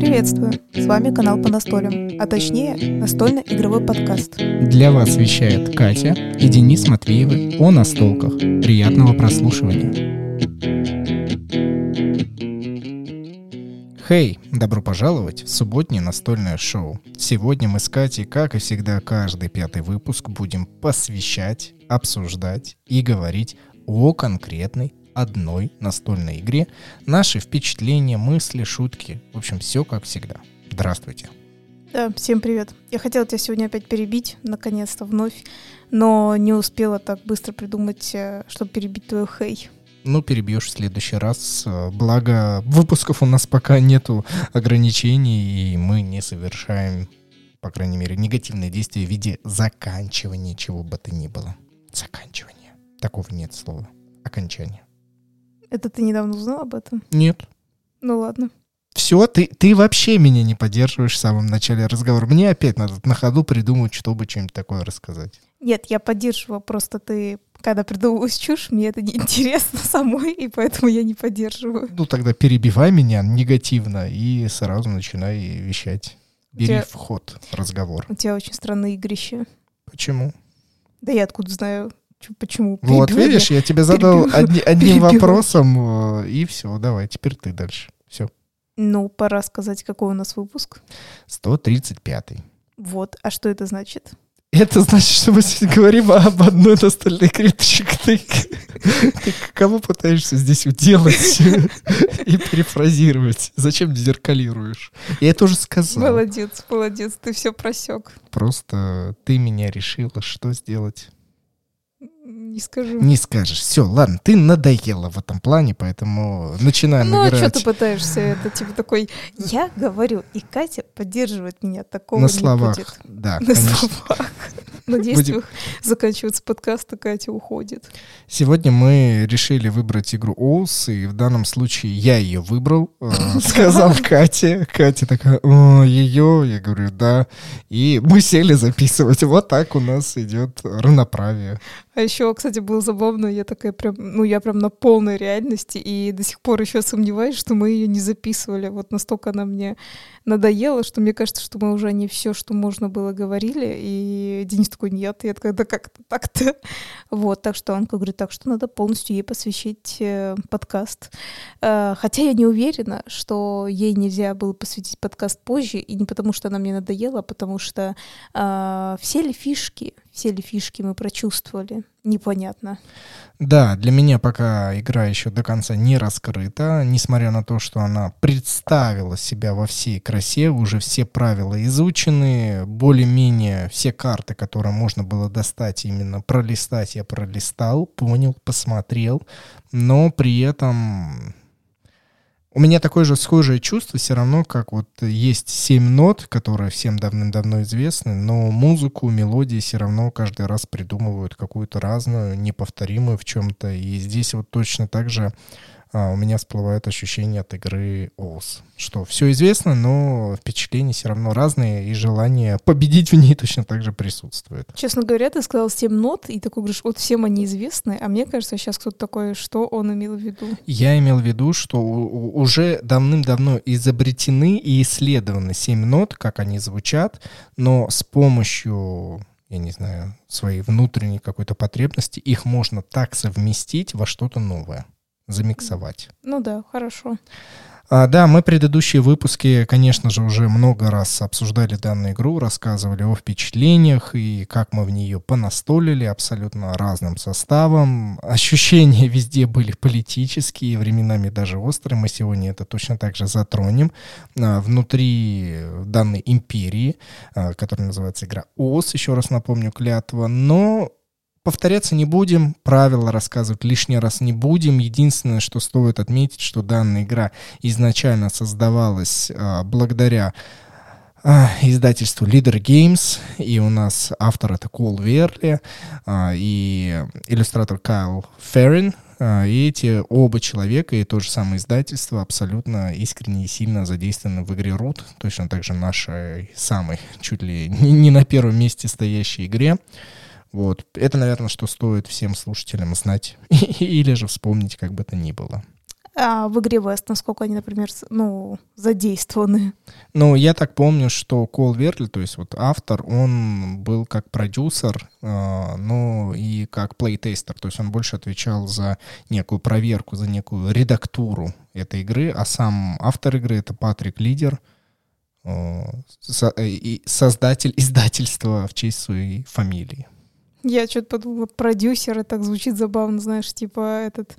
Приветствую! С вами канал по настолям, а точнее настольно-игровой подкаст. Для вас вещает Катя и Денис Матвеевы о настолках. Приятного прослушивания. Хей, hey, добро пожаловать в субботнее настольное шоу. Сегодня мы с Катей, как и всегда, каждый пятый выпуск будем посвящать, обсуждать и говорить о конкретной одной настольной игре, наши впечатления, мысли, шутки. В общем, все как всегда. Здравствуйте. Да, всем привет. Я хотела тебя сегодня опять перебить, наконец-то, вновь, но не успела так быстро придумать, э, чтобы перебить твою хей. Ну, перебьешь в следующий раз. Благо, выпусков у нас пока нету ограничений, и мы не совершаем, по крайней мере, негативные действия в виде заканчивания чего бы то ни было. Заканчивание. Такого нет слова. Окончание. Это ты недавно узнал об этом? Нет. Ну ладно. Все, ты, ты вообще меня не поддерживаешь в самом начале разговора. Мне опять надо на ходу придумать, чтобы что-нибудь такое рассказать. Нет, я поддерживаю, просто ты, когда придумываешь чушь, мне это неинтересно самой, и поэтому я не поддерживаю. Ну тогда перебивай меня негативно и сразу начинай вещать. Бери тебя, в ход разговор. У тебя очень странное игрище. Почему? Да я откуда знаю, почему. Вот видишь, я тебе задал одни, одним вопросом, э, и все, давай, теперь ты дальше. Все. Ну, пора сказать, какой у нас выпуск. 135. Вот, а что это значит? Это значит, что мы сегодня говорим об одной настольной игре. Ты, ты кого пытаешься здесь уделать и перефразировать? Зачем дезеркалируешь? Я это уже сказал. Молодец, молодец, ты все просек. Просто ты меня решила, что сделать. Не скажу. Не скажешь. Все, ладно, ты надоела в этом плане, поэтому начинаем ну, играть. Ну, а что ты пытаешься? Это типа такой, я говорю, и Катя поддерживает меня. Такого На не словах, будет. да, На конечно. словах. На действиях Будем... заканчивается подкаст, и Катя уходит. Сегодня мы решили выбрать игру Оус, и в данном случае я ее выбрал, э, сказал Кате. Катя такая, ее, я говорю, да. И мы сели записывать. Вот так у нас идет равноправие. А еще, кстати, было забавно, я такая прям, ну, я прям на полной реальности, и до сих пор еще сомневаюсь, что мы ее не записывали. Вот настолько она мне надоела, что мне кажется, что мы уже не все, что можно было, говорили, и Денис такой, нет, я такая, да как-то так-то. Вот, так что Анка говорит, так что надо полностью ей посвящить э, подкаст. Э, хотя я не уверена, что ей нельзя было посвятить подкаст позже, и не потому, что она мне надоела, а потому что э, все ли фишки, все ли фишки мы прочувствовали, непонятно. Да, для меня пока игра еще до конца не раскрыта, несмотря на то, что она представила себя во всей красе, уже все правила изучены, более-менее все карты, которые можно было достать, именно пролистать, я пролистал, понял, посмотрел, но при этом у меня такое же схожее чувство все равно, как вот есть семь нот, которые всем давным-давно известны, но музыку, мелодии все равно каждый раз придумывают какую-то разную, неповторимую в чем-то. И здесь вот точно так же у меня всплывает ощущение от игры ОС. Что все известно, но впечатления все равно разные, и желание победить в ней точно так же присутствует. Честно говоря, ты сказал 7 нот, и такой говоришь, вот всем они известны, а мне кажется, сейчас кто-то такой, что он имел в виду? Я имел в виду, что уже давным-давно изобретены и исследованы 7 нот, как они звучат, но с помощью я не знаю, своей внутренней какой-то потребности, их можно так совместить во что-то новое замиксовать. Ну да, хорошо. А, да, мы предыдущие выпуски, конечно же, уже много раз обсуждали данную игру, рассказывали о впечатлениях и как мы в нее понастолили абсолютно разным составом. Ощущения везде были политические, временами даже острые. Мы сегодня это точно так же затронем. А, внутри данной империи, а, которая называется игра ОС, еще раз напомню, клятва, но Повторяться не будем, правила рассказывать лишний раз не будем. Единственное, что стоит отметить, что данная игра изначально создавалась а, благодаря а, издательству Leader Games, и у нас автор это Кол Верли а, и иллюстратор Кайл Феррин. И эти оба человека и то же самое издательство абсолютно искренне и сильно задействованы в игре Root, точно так же нашей самой, чуть ли не на первом месте стоящей игре. Вот. Это, наверное, что стоит всем слушателям знать или же вспомнить, как бы то ни было. А в игре West, насколько они, например, ну, задействованы? Ну, я так помню, что Кол Верли, то есть вот автор, он был как продюсер, э, ну и как плейтестер, то есть он больше отвечал за некую проверку, за некую редактуру этой игры, а сам автор игры — это Патрик Лидер, э, со- э, создатель издательства в честь своей фамилии. Я что-то подумала, продюсеры, так звучит забавно, знаешь, типа этот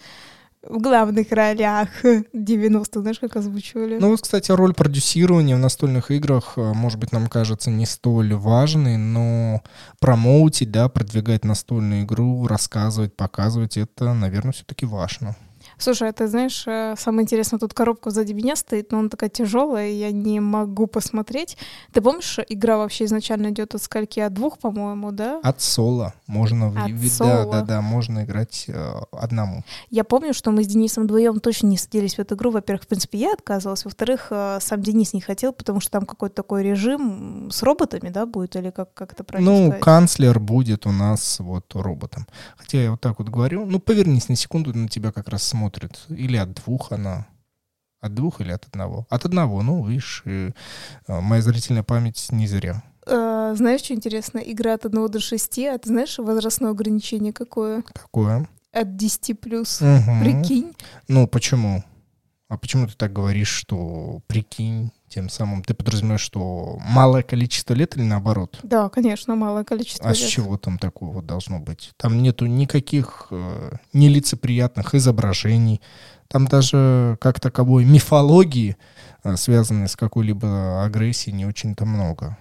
в главных ролях 90 знаешь, как озвучивали? Ну вот, кстати, роль продюсирования в настольных играх, э, может быть, нам кажется не столь важной, но промоутить, да, продвигать настольную игру, рассказывать, показывать, это, наверное, все-таки важно. Слушай, а ты знаешь, э, самое интересное, тут коробка сзади меня стоит, но она такая тяжелая, и я не могу посмотреть. Ты помнишь, игра вообще изначально идет от скольки? От двух, по-моему, да? От соло можно, в- От ви- соло. да, да, да, можно играть э, одному. Я помню, что мы с Денисом вдвоем точно не садились в эту игру. Во-первых, в принципе, я отказывалась. Во-вторых, э, сам Денис не хотел, потому что там какой-то такой режим с роботами, да, будет, или как, как это правильно ну, сказать? канцлер будет у нас вот роботом. Хотя я вот так вот говорю, ну, повернись на секунду, на тебя как раз смотрит. Или от двух она. От двух или от одного? От одного, ну, видишь, э, моя зрительная память не зря. Э, знаешь, что интересно? Игра от 1 до 6, а ты знаешь возрастное ограничение какое? Какое? От 10 плюс. Мгм. Прикинь. Ну, почему? А почему ты так говоришь, что прикинь, тем самым ты подразумеваешь, что малое количество лет или наоборот? Да, конечно, малое количество А с лет. чего там такого вот должно быть? Там нету никаких э, нелицеприятных изображений. Там даже как таковой мифологии, э, связанной с какой-либо агрессией, не очень-то много.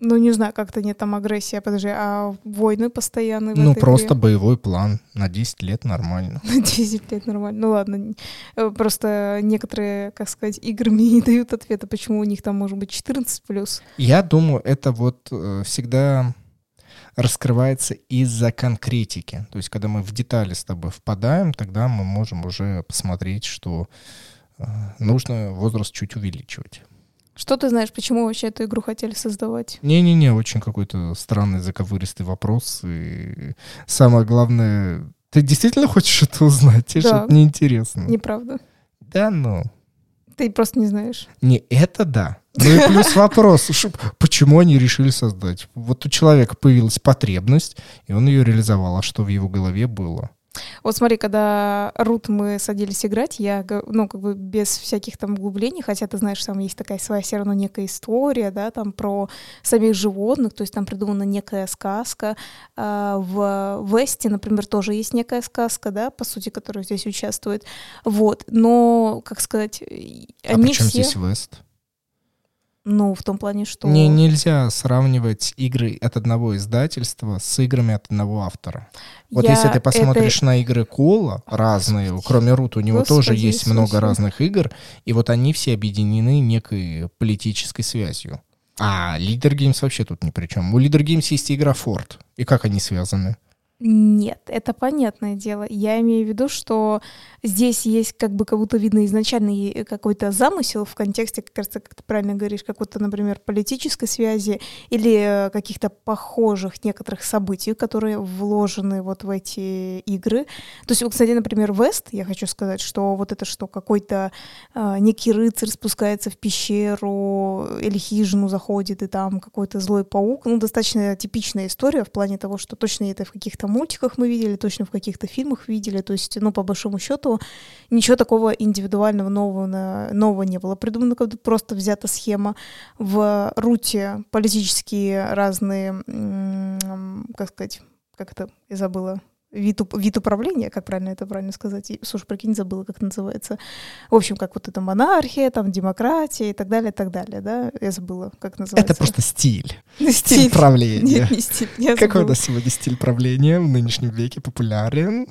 Ну, не знаю, как-то нет там агрессия, подожди, а войны постоянные ну, просто игре? боевой план. На 10 лет нормально. На 10 лет нормально. Ну ладно. э, Просто некоторые, как сказать, игры мне не дают ответа, почему у них там может быть 14 плюс. Я думаю, это вот э, всегда раскрывается из-за конкретики. То есть, когда мы в детали с тобой впадаем, тогда мы можем уже посмотреть, что э, нужно возраст чуть увеличивать. Что ты знаешь, почему вообще эту игру хотели создавать? Не-не-не, очень какой-то странный заковыристый вопрос. И самое главное, ты действительно хочешь это узнать? Тебе же Да. это неинтересно. Неправда. Да ну. Ты просто не знаешь. Не, это да. Ну и плюс вопрос, почему они решили создать? Вот у человека появилась потребность, и он ее реализовал. А что в его голове было? Вот смотри, когда Рут мы садились играть, я, ну, как бы без всяких там углублений, хотя ты знаешь, там есть такая своя все равно некая история, да, там про самих животных, то есть там придумана некая сказка. А, В Весте, например, тоже есть некая сказка, да, по сути, которая здесь участвует. Вот, но, как сказать, а они при чем все, здесь Вест? Ну, в том плане, что... Не, нельзя сравнивать игры от одного издательства с играми от одного автора. Вот я если ты это- посмотришь на игры Кола, разные, кроме Рут, у него тоже Господи есть много Иисусе. разных игр, и вот они все объединены некой политической связью. А Leader Games вообще тут ни при чем. У Leader Games есть игра Ford. И как они связаны? Нет, это понятное дело. Я имею в виду, что здесь есть как бы как будто видно изначально и какой-то замысел в контексте, как кажется, как ты правильно говоришь, какой-то, например, политической связи или э, каких-то похожих некоторых событий, которые вложены вот в эти игры. То есть, кстати, например, Вест, я хочу сказать, что вот это что, какой-то э, некий рыцарь спускается в пещеру или хижину заходит, и там какой-то злой паук. Ну, достаточно типичная история в плане того, что точно это в каких-то мультиках мы видели, точно в каких-то фильмах видели. То есть, ну, по большому счету, ничего такого индивидуального нового, нового не было придумано, как просто взята схема. В Руте политические разные, как сказать, как это, я забыла, вид, вид управления, как правильно это правильно сказать. И, Слушай, прикинь, забыла, как называется. В общем, как вот это монархия, там демократия и так далее, и так далее, да? Я забыла, как называется. Это просто стиль. стиль. Правления. Нет, не стиль. Я Какой у нас сегодня стиль правления в нынешнем веке популярен?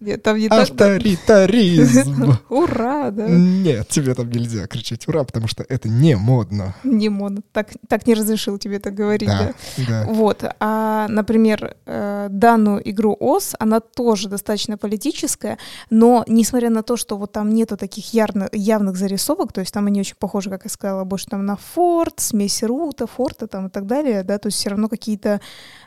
Нет, там не. Авторитаризм. Ура, да. Нет, тебе там нельзя кричать ура, потому что это не модно. Не модно. Так, так не разрешил тебе это говорить, да? Да, да. Вот. А, например, э, данную игру ОС, она тоже достаточно политическая, но несмотря на то, что вот там нету таких ярно, явных зарисовок, то есть там они очень похожи, как я сказала, больше там на Форд, смесь Рута, Форта там и так далее, да, то есть все равно какие-то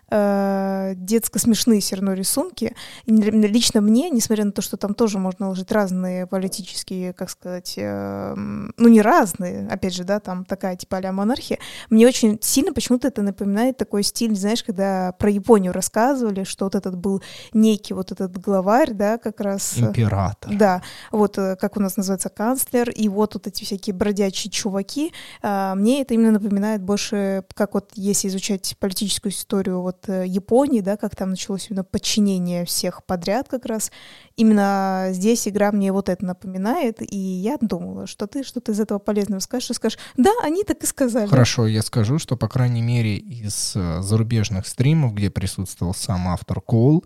э, детско-смешные все равно рисунки. И лично мне, несмотря на то, что там тоже можно ложить разные политические, как сказать, э, ну не разные, опять же, да, там такая типа а монархия, мне очень сильно почему-то это напоминает такой стиль, знаешь, когда про Японию рассказывали, что вот этот был некий вот этот главарь, да, как раз... Э, Император. Да, вот э, как у нас называется канцлер, и вот вот эти всякие бродячие чуваки. Э, мне это именно напоминает больше, как вот если изучать политическую историю вот вот э, Японии, да, как там началось именно подчинение всех подряд как раз. Именно здесь игра мне вот это напоминает, и я думала, что ты что-то из этого полезного скажешь, и скажешь, да, они так и сказали. Хорошо, я скажу, что, по крайней мере, из э, зарубежных стримов, где присутствовал сам автор Кол,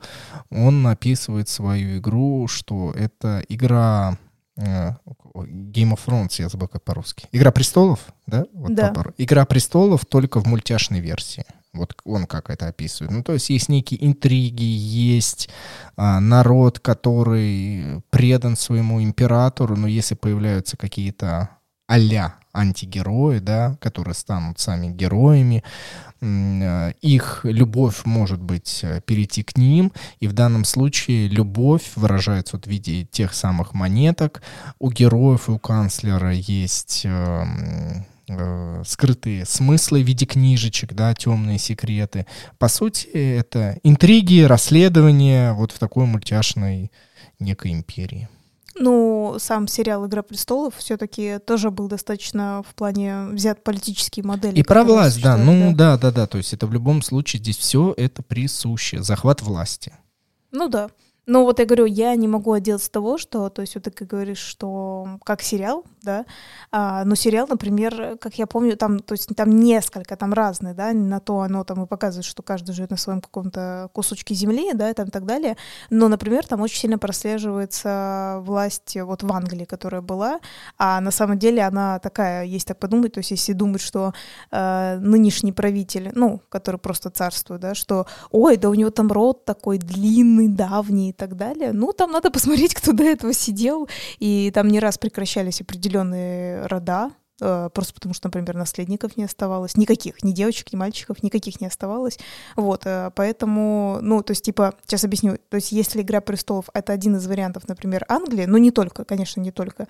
он описывает свою игру, что это игра Game of Thrones, я забыл как по-русски. Игра престолов, да? Вот да. Игра престолов только в мультяшной версии. Вот он как это описывает. Ну, то есть есть некие интриги, есть а, народ, который предан своему императору, но если появляются какие-то а-ля антигерои, да, которые станут сами героями, их любовь может быть э, перейти к ним, и в данном случае любовь выражается вот в виде тех самых монеток. У героев и у канцлера есть э, скрытые смыслы в виде книжечек, да, темные секреты. По сути, это интриги, расследования вот в такой мультяшной некой империи. Ну, сам сериал «Игра престолов» все-таки тоже был достаточно в плане взят политические модели. И про власть, да. Ну, да. да, да. То есть это в любом случае здесь все это присуще. Захват власти. Ну да. Ну вот я говорю, я не могу отделаться от того, что, то есть вот ты говоришь, что как сериал, да, а, но сериал, например, как я помню, там, то есть там несколько, там разные, да, на то оно там и показывает, что каждый живет на своем каком-то кусочке земли, да, и там и так далее, но, например, там очень сильно прослеживается власть вот в Англии, которая была, а на самом деле она такая, есть так подумать, то есть если думать, что э, нынешний правитель, ну, который просто царствует, да, что, ой, да у него там род такой длинный, давний, и так далее. Ну, там надо посмотреть, кто до этого сидел, и там не раз прекращались определенные рода, просто потому что, например, наследников не оставалось, никаких, ни девочек, ни мальчиков, никаких не оставалось, вот, э, поэтому, ну, то есть, типа, сейчас объясню, то есть, если «Игра престолов» — это один из вариантов, например, Англии, но не только, конечно, не только,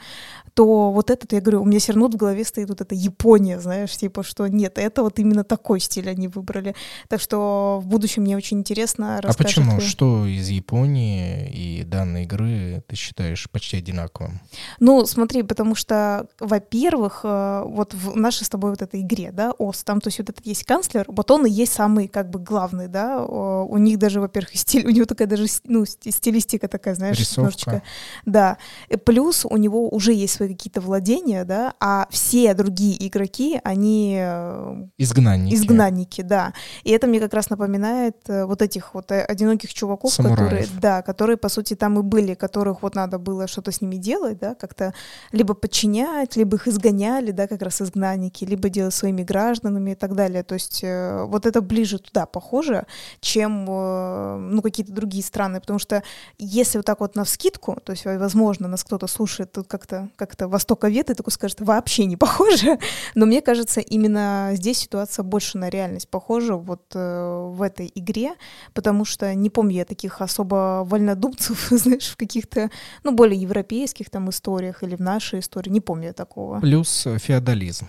то вот этот, я говорю, у меня все равно в голове стоит вот эта Япония, знаешь, типа, что нет, это вот именно такой стиль они выбрали, так что в будущем мне очень интересно А почему? Ты... Что из Японии и данной игры ты считаешь почти одинаковым? Ну, смотри, потому что, во-первых, э, вот в нашей с тобой вот этой игре, да, ОС, там, то есть вот этот есть канцлер, вот он и есть самый как бы главный, да, у них даже, во-первых, стиль, у него такая даже, ну, стилистика такая, знаешь, Рисовка. немножечко, да, и плюс у него уже есть свои какие-то владения, да, а все другие игроки, они... Э, изгнанники. Изгнанники, да, и это мне как раз напоминает э, вот этих вот одиноких чуваков, Самураев. которые, да, которые, по сути, там и были, которых вот надо было что-то с ними делать, да, как-то либо подчинять, либо их изгоняли, да, как раз изгнанники, либо делать своими гражданами и так далее. То есть э, вот это ближе туда похоже, чем э, ну, какие-то другие страны, потому что если вот так вот на вскидку, то есть, возможно, нас кто-то слушает тут как-то как-то востоковед и такой скажет, вообще не похоже, но мне кажется, именно здесь ситуация больше на реальность похожа вот э, в этой игре, потому что не помню я таких особо вольнодумцев, знаешь, в каких-то, ну, более европейских там историях или в нашей истории, не помню я такого. Плюс феодализм.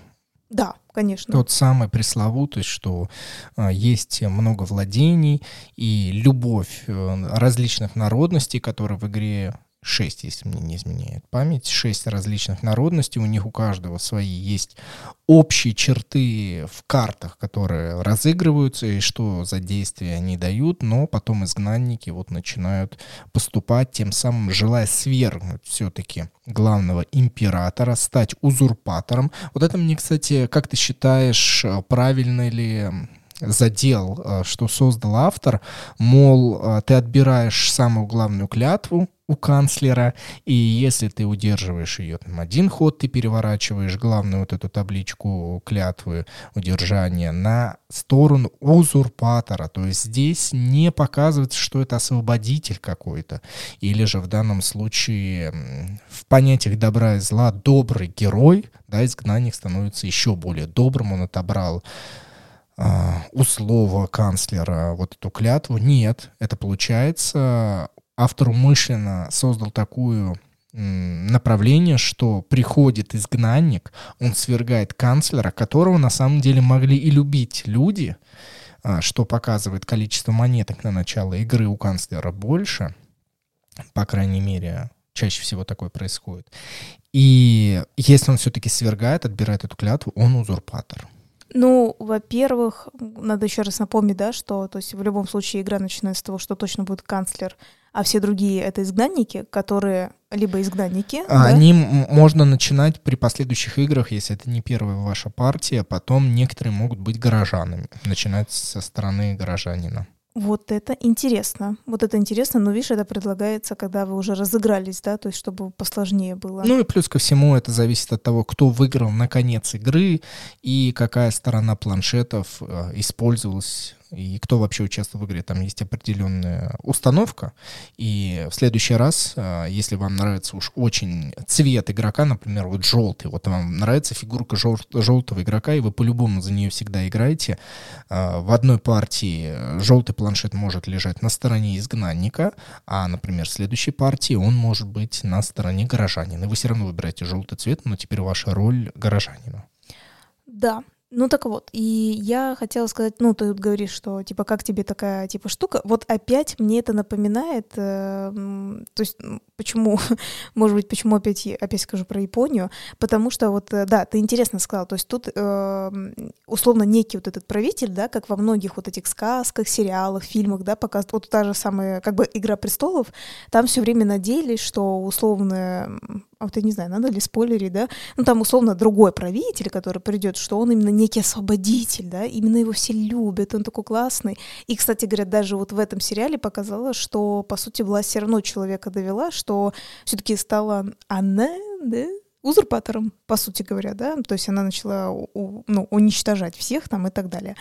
Да, конечно. Тот самый пресловутый, что а, есть много владений и любовь э, различных народностей, которые в игре шесть, если мне не изменяет память, шесть различных народностей, у них у каждого свои есть общие черты в картах, которые разыгрываются, и что за действия они дают, но потом изгнанники вот начинают поступать, тем самым желая свергнуть все-таки главного императора, стать узурпатором. Вот это мне, кстати, как ты считаешь, правильно ли задел, э, что создал автор, мол, э, ты отбираешь самую главную клятву, у канцлера, и если ты удерживаешь ее там один ход, ты переворачиваешь главную вот эту табличку клятвы удержания на сторону узурпатора. То есть здесь не показывается, что это освободитель какой-то. Или же в данном случае в понятиях добра и зла добрый герой, да, изгнанник становится еще более добрым, он отобрал а, у слова канцлера вот эту клятву. Нет, это получается автор умышленно создал такую направление, что приходит изгнанник, он свергает канцлера, которого на самом деле могли и любить люди, а, что показывает количество монеток на начало игры у канцлера больше, по крайней мере, чаще всего такое происходит. И если он все-таки свергает, отбирает эту клятву, он узурпатор. Ну, во-первых, надо еще раз напомнить, да, что то есть в любом случае игра начинается с того, что точно будет канцлер, а все другие это изгнанники, которые либо изгнанники. А, да? Они можно начинать при последующих играх, если это не первая ваша партия, потом некоторые могут быть горожанами, начинать со стороны горожанина. Вот это интересно. Вот это интересно, но видишь, это предлагается, когда вы уже разыгрались, да, то есть чтобы посложнее было. Ну и плюс ко всему это зависит от того, кто выиграл на конец игры и какая сторона планшетов э, использовалась и кто вообще участвует в игре. Там есть определенная установка, и в следующий раз, а, если вам нравится уж очень цвет игрока, например, вот желтый, вот вам нравится фигурка жел желтого игрока, и вы по-любому за нее всегда играете, а, в одной партии желтый планшет может лежать на стороне изгнанника, а, например, в следующей партии он может быть на стороне горожанина. Вы все равно выбираете желтый цвет, но теперь ваша роль горожанина. Да, ну так вот, и я хотела сказать, ну ты говоришь, что типа как тебе такая типа штука, вот опять мне это напоминает, э, то есть почему, может быть, почему опять опять скажу про Японию, потому что вот э, да, ты интересно сказал, то есть тут э, условно некий вот этот правитель, да, как во многих вот этих сказках, сериалах, фильмах, да, показывают, вот та же самая как бы Игра престолов, там все время надеялись, что условно а вот я не знаю, надо ли спойлерить, да, ну там условно другой правитель, который придет, что он именно некий освободитель, да, именно его все любят, он такой классный. И, кстати говоря, даже вот в этом сериале показала, что, по сути, власть все равно человека довела, что все-таки стала она, да, узурпатором, по сути говоря, да, то есть она начала ну, уничтожать всех там и так далее.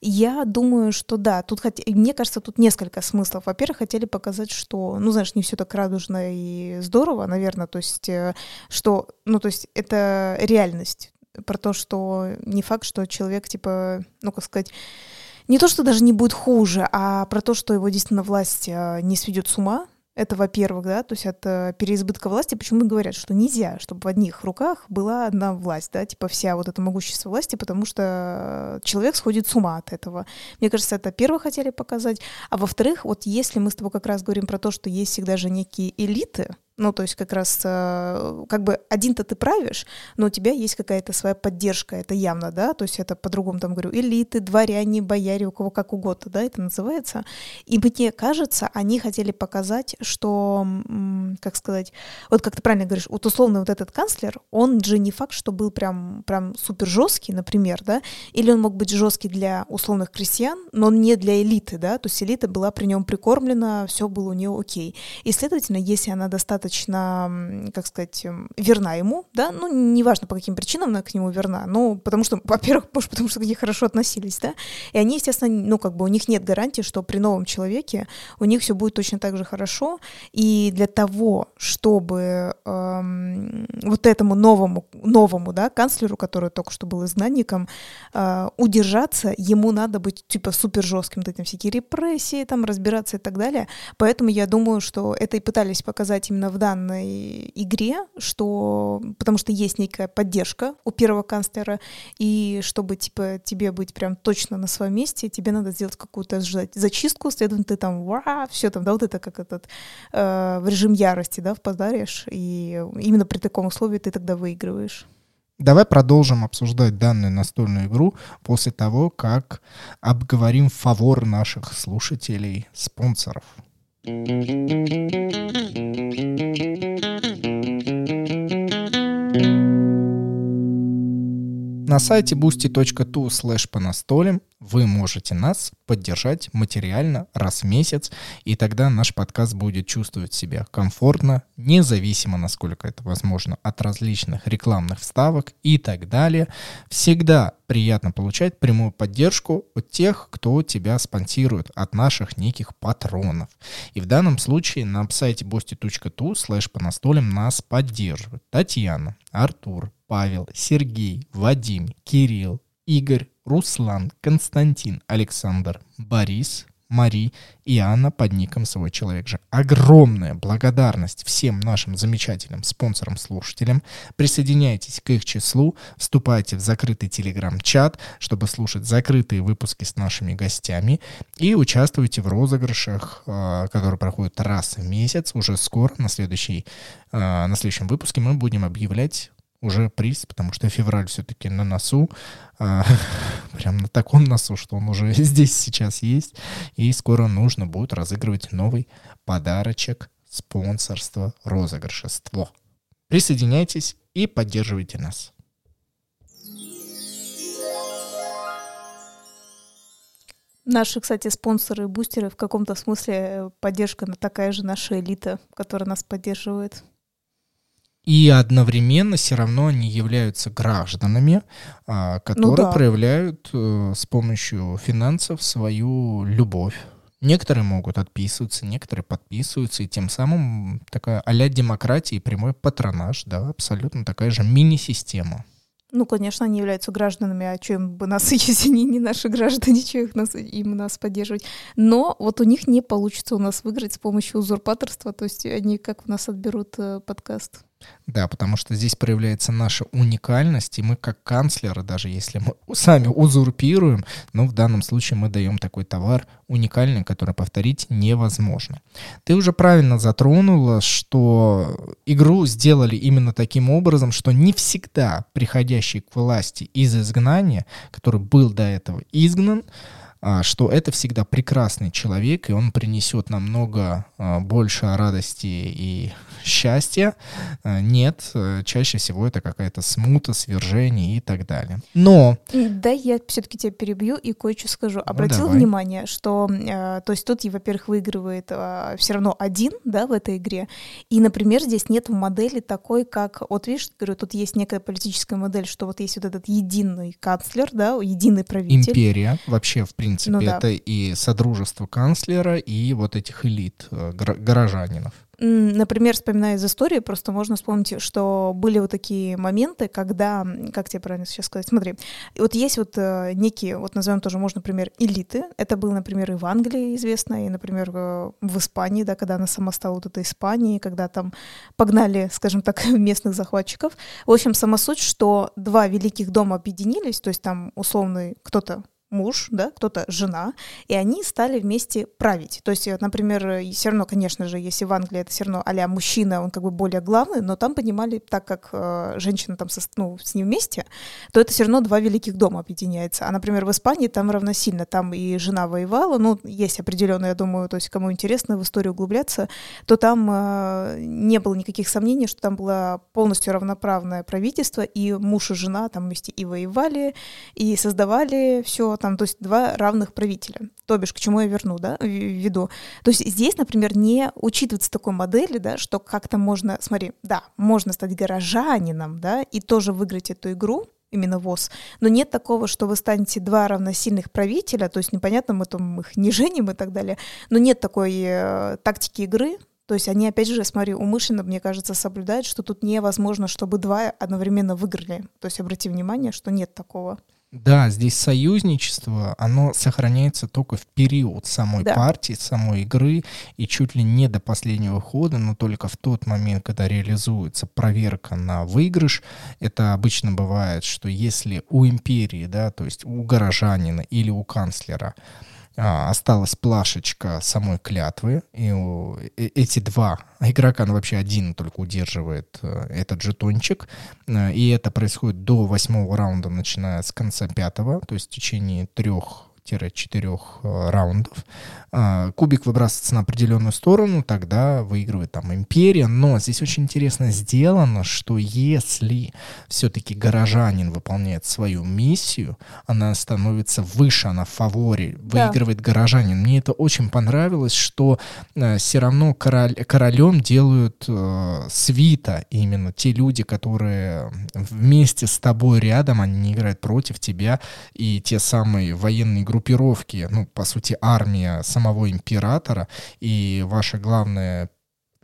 Я думаю, что да, тут хот... мне кажется, тут несколько смыслов. Во-первых, хотели показать, что, ну, знаешь, не все так радужно и здорово, наверное, то есть, э, что, ну, то есть это реальность про то, что не факт, что человек, типа, ну, как сказать, не то, что даже не будет хуже, а про то, что его действительно власть э, не сведет с ума, это, во-первых, да, то есть от э, переизбытка власти, почему говорят, что нельзя, чтобы в одних руках была одна власть, да, типа вся вот это могущество власти, потому что человек сходит с ума от этого. Мне кажется, это первое хотели показать. А во-вторых, вот если мы с тобой как раз говорим про то, что есть всегда же некие элиты, ну, то есть как раз э, как бы один-то ты правишь, но у тебя есть какая-то своя поддержка, это явно, да, то есть это по-другому там говорю, элиты, дворяне, бояре, у кого как угодно, да, это называется. И мне кажется, они хотели показать, что, как сказать, вот как ты правильно говоришь, вот условно вот этот канцлер, он же не факт, что был прям, прям супер жесткий, например, да, или он мог быть жесткий для условных крестьян, но не для элиты, да, то есть элита была при нем прикормлена, все было у нее окей. И, следовательно, если она достаточно достаточно, как сказать, эм, верна ему, да, ну, неважно, по каким причинам она к нему верна, ну, потому что, во-первых, может, потому что к ней хорошо относились, да, и они, естественно, ну, как бы у них нет гарантии, что при новом человеке у них все будет точно так же хорошо, и для того, чтобы эм, вот этому новому, новому, да, канцлеру, который только что был изгнанником, э, удержаться, ему надо быть, типа, супер жестким, вот этим всякие репрессии, там, разбираться и так далее, поэтому я думаю, что это и пытались показать именно в в данной игре, что потому что есть некая поддержка у первого канцлера, и чтобы типа тебе быть прям точно на своем месте, тебе надо сделать какую-то зачистку, следовательно, ты там ва, все там, да, вот это как этот э, в режим ярости, да, впадаешь, и именно при таком условии ты тогда выигрываешь. Давай продолжим обсуждать данную настольную игру после того, как обговорим фавор наших слушателей, спонсоров. Thank you. На сайте boosty.tu slash по настолям вы можете нас поддержать материально раз в месяц, и тогда наш подкаст будет чувствовать себя комфортно, независимо, насколько это возможно, от различных рекламных вставок и так далее. Всегда приятно получать прямую поддержку от тех, кто тебя спонсирует, от наших неких патронов. И в данном случае на сайте boosty.tu slash по настолям нас поддерживают Татьяна, Артур, Павел, Сергей, Вадим, Кирилл, Игорь, Руслан, Константин, Александр, Борис, Мари и Анна под ником «Свой человек же». Огромная благодарность всем нашим замечательным спонсорам-слушателям. Присоединяйтесь к их числу, вступайте в закрытый телеграм-чат, чтобы слушать закрытые выпуски с нашими гостями и участвуйте в розыгрышах, а, которые проходят раз в месяц. Уже скоро, на, следующий, а, на следующем выпуске мы будем объявлять уже приз, потому что февраль все-таки на носу, а, прям на таком носу, что он уже здесь сейчас есть, и скоро нужно будет разыгрывать новый подарочек, спонсорство, розыгрышество. Присоединяйтесь и поддерживайте нас. Наши, кстати, спонсоры бустеры в каком-то смысле поддержка такая же наша элита, которая нас поддерживает и одновременно все равно они являются гражданами, а, которые ну, да. проявляют э, с помощью финансов свою любовь. Некоторые могут отписываться, некоторые подписываются, и тем самым такая а-ля демократия и прямой патронаж, да, абсолютно такая же мини-система. Ну, конечно, они являются гражданами, а чем бы нас, если они не наши граждане, что их нас, им нас поддерживать. Но вот у них не получится у нас выиграть с помощью узурпаторства, то есть они как у нас отберут э, подкаст. Да, потому что здесь проявляется наша уникальность, и мы как канцлеры, даже если мы сами узурпируем, но в данном случае мы даем такой товар уникальный, который повторить невозможно. Ты уже правильно затронула, что игру сделали именно таким образом, что не всегда приходящий к власти из изгнания, который был до этого изгнан, что это всегда прекрасный человек, и он принесет намного а, больше радости и счастья. А, нет, э, чаще всего это какая-то смута, свержение и так далее. Но... Да, я все-таки тебя перебью и кое-что скажу. Обратил ну, внимание, что, то есть тут, во-первых, выигрывает все равно один, да, в этой игре, и, например, здесь нет модели такой, как, вот видишь, говорю, тут есть некая политическая модель, что вот есть вот этот единый канцлер, да, единый правитель. Империя вообще, в принципе принципе, ну, да. это и содружество канцлера, и вот этих элит, э, горожанинов. Например, вспоминая из истории, просто можно вспомнить, что были вот такие моменты, когда, как тебе правильно сейчас сказать, смотри, вот есть вот э, некие, вот назовем тоже, можно, например, элиты. Это было, например, и в Англии известно, и, например, э, в Испании, да, когда она сама стала вот этой Испанией, когда там погнали, скажем так, местных захватчиков. В общем, сама суть, что два великих дома объединились, то есть там условный кто-то муж, да, кто-то жена, и они стали вместе править. То есть, например, все равно, конечно же, если в Англии это все равно а мужчина, он как бы более главный, но там понимали, так как э, женщина там со, ну, с ним вместе, то это все равно два великих дома объединяется. А, например, в Испании там равносильно, там и жена воевала, ну, есть определенные, я думаю, то есть кому интересно в историю углубляться, то там э, не было никаких сомнений, что там было полностью равноправное правительство, и муж и жена там вместе и воевали, и создавали все там, то есть два равных правителя. То бишь, к чему я верну, да, веду. То есть здесь, например, не учитывается такой модели, да, что как-то можно, смотри, да, можно стать горожанином, да, и тоже выиграть эту игру, именно ВОЗ. Но нет такого, что вы станете два равносильных правителя, то есть непонятно, мы там их не женим и так далее, но нет такой э, тактики игры, то есть они, опять же, смотри, умышленно, мне кажется, соблюдают, что тут невозможно, чтобы два одновременно выиграли. То есть обрати внимание, что нет такого. Да, здесь союзничество, оно сохраняется только в период самой да. партии, самой игры, и чуть ли не до последнего хода, но только в тот момент, когда реализуется проверка на выигрыш. Это обычно бывает, что если у империи, да, то есть у горожанина или у канцлера а, осталась плашечка самой клятвы, и у, э, эти два игрока, ну вообще один только удерживает э, этот жетончик, э, и это происходит до восьмого раунда, начиная с конца пятого, то есть в течение трех трех э, раундов. А, кубик выбрасывается на определенную сторону, тогда выигрывает там империя. Но здесь очень интересно сделано, что если все-таки горожанин выполняет свою миссию, она становится выше, она в фаворе, выигрывает да. горожанин. Мне это очень понравилось, что э, все равно король, королем делают э, свита, именно те люди, которые вместе с тобой рядом, они не играют против тебя, и те самые военные группировки, ну, по сути, армия самого императора, и ваша главная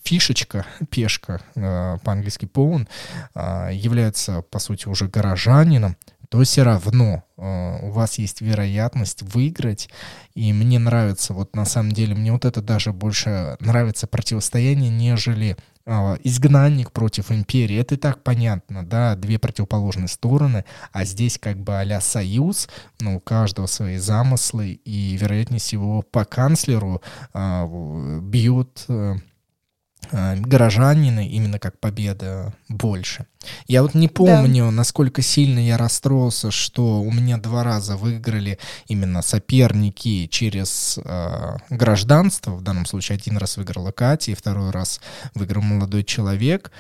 фишечка, пешка, э, по-английски pawn, э, является, по сути, уже горожанином, то все равно э, у вас есть вероятность выиграть. И мне нравится, вот на самом деле, мне вот это даже больше нравится противостояние, нежели изгнанник против империи. Это и так понятно, да, две противоположные стороны, а здесь как бы а союз, ну, у каждого свои замыслы, и вероятнее всего по канцлеру э, бьют... Э, горожанина именно как победа больше. Я вот не помню, да. насколько сильно я расстроился, что у меня два раза выиграли именно соперники через э, гражданство. В данном случае один раз выиграла Катя, и второй раз выиграл молодой человек.